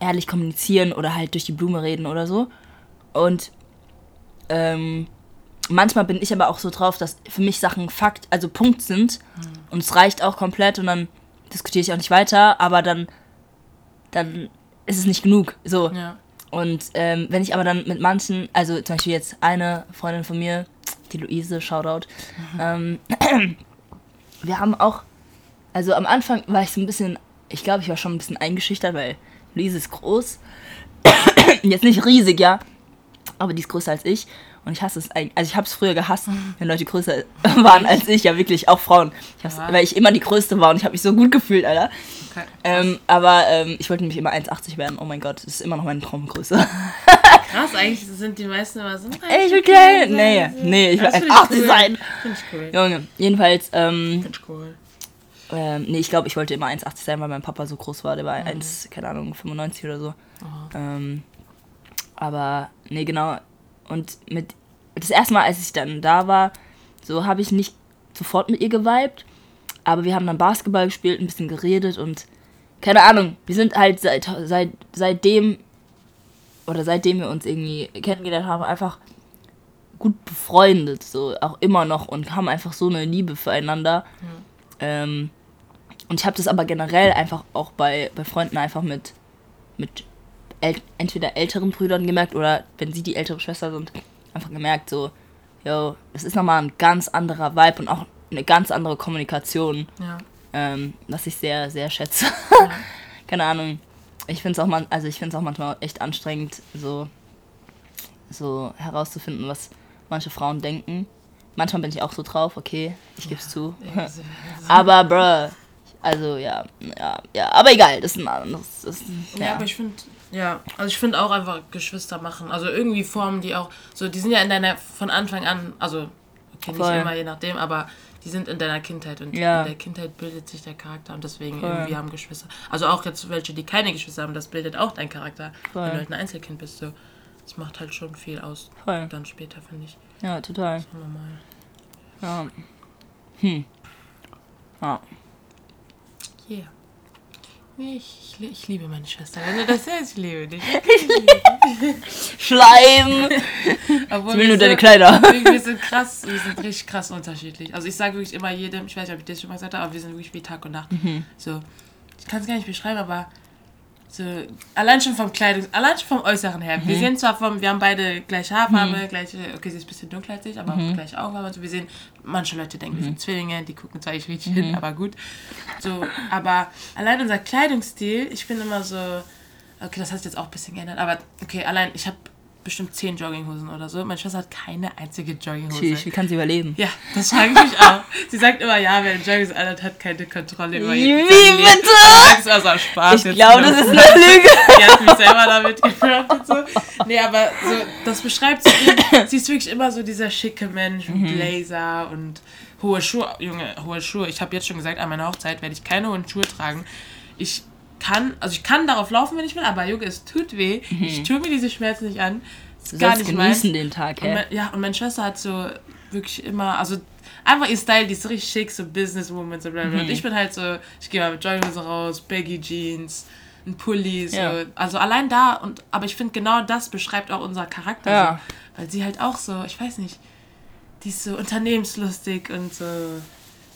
ehrlich kommunizieren oder halt durch die Blume reden oder so. Und ähm, manchmal bin ich aber auch so drauf, dass für mich Sachen Fakt, also Punkt sind und es reicht auch komplett und dann diskutiere ich auch nicht weiter, aber dann, dann ist es nicht genug. So. Ja. Und ähm, wenn ich aber dann mit manchen, also zum Beispiel jetzt eine Freundin von mir, die Luise, Shoutout, ähm, wir haben auch, also am Anfang war ich so ein bisschen, ich glaube, ich war schon ein bisschen eingeschüchtert, weil Luise ist groß. jetzt nicht riesig, ja, aber die ist größer als ich. Und ich hasse es eigentlich. Also ich habe es früher gehasst, wenn Leute größer waren als ich, ja wirklich, auch Frauen. Ich Ja. Weil ich immer die Größte war und ich habe mich so gut gefühlt, Alter. Okay. Ähm, aber ähm, ich wollte nämlich immer 1,80 werden. Oh mein Gott, das ist immer noch meine Traumgröße. Krass, eigentlich sind die meisten immer so. Ey, ich will klein. Nee, nee, ich will 1,80 sein. Finde ich cool. Junge, jedenfalls, ähm, Finde ich cool. Ähm, nee, ich glaube, ich wollte immer 1,80 sein, weil mein Papa so groß war. Der war 1, keine Ahnung, 95 oder so. Ähm, aber, nee, genau. Und mit, das erste Mal, als ich dann da war, so habe ich nicht sofort mit ihr geweibt. Aber wir haben dann Basketball gespielt, ein bisschen geredet und keine Ahnung, wir sind halt seit, seit, seitdem oder seitdem wir uns irgendwie kennengelernt haben, einfach gut befreundet, so auch immer noch und haben einfach so eine Liebe füreinander. Ähm, und ich habe das aber generell einfach auch bei, bei Freunden einfach mit, mit äl entweder älteren Brüdern gemerkt oder wenn sie die ältere Schwester sind, einfach gemerkt, so, yo, es ist nochmal ein ganz anderer Vibe und auch eine ganz andere Kommunikation, Ja. ähm, was ich sehr, sehr schätze. Keine Ahnung. Ich finde es auch, man also ich find's auch manchmal echt anstrengend, so, so herauszufinden, was manche Frauen denken. Manchmal bin ich auch so drauf, okay, ich gebe es zu. Aber, bruh, also ja, ja, ja, aber egal, das ist ein anderes. Das, Ja, ja. aber ich finde, ja, also ich finde auch einfach Geschwister machen. Also irgendwie formen die auch, so die sind ja in deiner, von Anfang an, also, okay, nicht Voll. immer, je nachdem, aber die sind in deiner Kindheit und Ja. in der Kindheit bildet sich der Charakter und deswegen Voll. irgendwie haben Geschwister. Also auch jetzt welche, die keine Geschwister haben, das bildet auch deinen Charakter. Voll. Wenn du halt ein Einzelkind bist, so. Das macht halt schon viel aus. Voll. Dann später, finde ich. ja, total. Schauen wir mal. Ja. Hm. Ja. Yeah. Nee, ich, ich, ich liebe meine Schwester. Wenn du das hörst, ich liebe dich. Schleim! Obwohl Ich will nur so- deine Kleider. Wir sind krass, wir sind richtig krass unterschiedlich. Also ich sage wirklich immer jedem, ich weiß nicht, ob ich das schon mal gesagt habe, aber wir sind wirklich wie Tag und Nacht. Mhm. So, ich kann es gar nicht beschreiben, aber so, allein schon vom Kleidungs-, allein schon vom Äußeren her. Mhm. Wir sehen zwar vom, wir haben beide gleiche Haarfarbe, gleiche, okay, sie ist ein bisschen dunkler als ich, aber Mhm. gleiche Augenfarbe. Also wir sehen, manche Leute denken, wir sind Zwillinge, die gucken zwar nicht richtig hin, Mhm. aber gut. So, aber allein unser Kleidungsstil, ich bin immer so, okay, das hat sich jetzt auch ein bisschen geändert, aber okay, allein, ich habe bestimmt zehn Jogginghosen oder so. Meine Schwester hat keine einzige Jogginghose. Tschüss, wie kann sie überleben? Ja, das frage ich mich auch. Sie sagt immer, ja, wer Joggings anhat, hat keine Kontrolle über Wie ihr bitte? Das ist also Spaß. Ich glaube, das ist eine Lüge. Die hat mich selber damit gefragt und so. Nee, aber so, das beschreibt sie. Sie ist wirklich immer so dieser schicke Mensch Mhm. mit Blazer und hohe Schuhe. Junge, hohe Schuhe. Ich habe jetzt schon gesagt, an meiner Hochzeit werde ich keine hohen Schuhe tragen. Ich kann, also ich kann darauf laufen, wenn ich will, aber Junge, es tut weh. Ich tue mir diese Schmerzen nicht an. Ist Mhm. Du gar nicht genießen den Tag, Und hä? mein, ja, und meine Schwester hat so wirklich immer, also einfach ihr Style, die ist so richtig schick, so Businesswoman, so bla bla. Mhm. Und ich bin halt so, ich gehe mal mit Jogginghose raus, Baggy Jeans, ein Pulli, so. Ja. Also allein da, und aber ich finde genau das beschreibt auch unser Charakter. Ja. So, weil sie halt auch so, ich weiß nicht, die ist so unternehmenslustig und so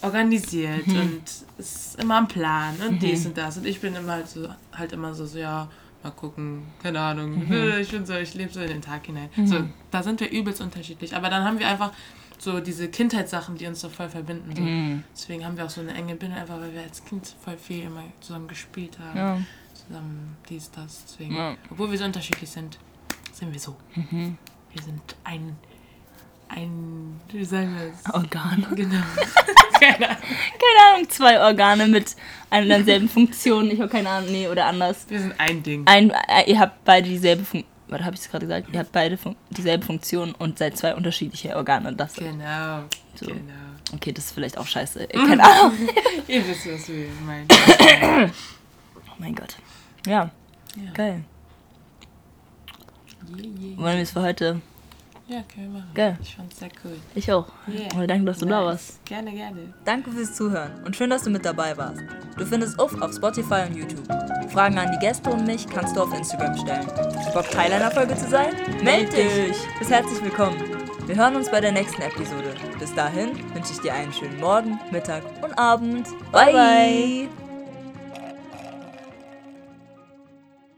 organisiert Mhm. und ist immer am Plan und dies und das. Und ich bin immer halt so, halt immer so, so ja, mal gucken, keine Ahnung. Mhm. Ich bin so, ich lebe so in den Tag hinein. So, da sind wir übelst unterschiedlich. Aber dann haben wir einfach so diese Kindheitssachen, die uns so voll verbinden. So. Mhm. Deswegen haben wir auch so eine enge Bindung, einfach weil wir als Kind voll viel immer zusammen gespielt haben. Ja. Zusammen dies, das. Deswegen, Ja. obwohl wir so unterschiedlich sind, sind wir so. Mhm. Wir sind ein, ein, wie sagen wir es? Organe. Genau. Keine Ahnung. Keine Ahnung, zwei Organe mit einer und derselben Funktion. Ich habe keine Ahnung, nee, oder anders. Wir sind ein Ding. Ein, äh, ihr habt beide dieselbe Funktion. Was habe ich gerade gesagt? Ihr habt beide Fun dieselbe Funktion und seid zwei unterschiedliche Organe. Das, Genau. So. Genau. okay, das ist vielleicht auch scheiße. Äh, Keine Ahnung. Ihr wisst, was wir meinen. Oh mein Gott. Ja, Ja. geil. Yeah, yeah. Wollen wir es für heute? Ja, können wir machen. Geil. Ich fand's sehr cool. Ich auch. Yeah. Und danke, dass du da warst. Gerne, gerne. Danke fürs Zuhören und schön, dass du mit dabei warst. Du findest Uff auf Spotify und YouTube. Fragen an die Gäste und mich kannst du auf Instagram stellen. Bock Teil einer Folge zu sein? Meld dich! Bist herzlich willkommen. Wir hören uns bei der nächsten Episode. Bis dahin wünsche ich dir einen schönen Morgen, Mittag und Abend. bye. bye.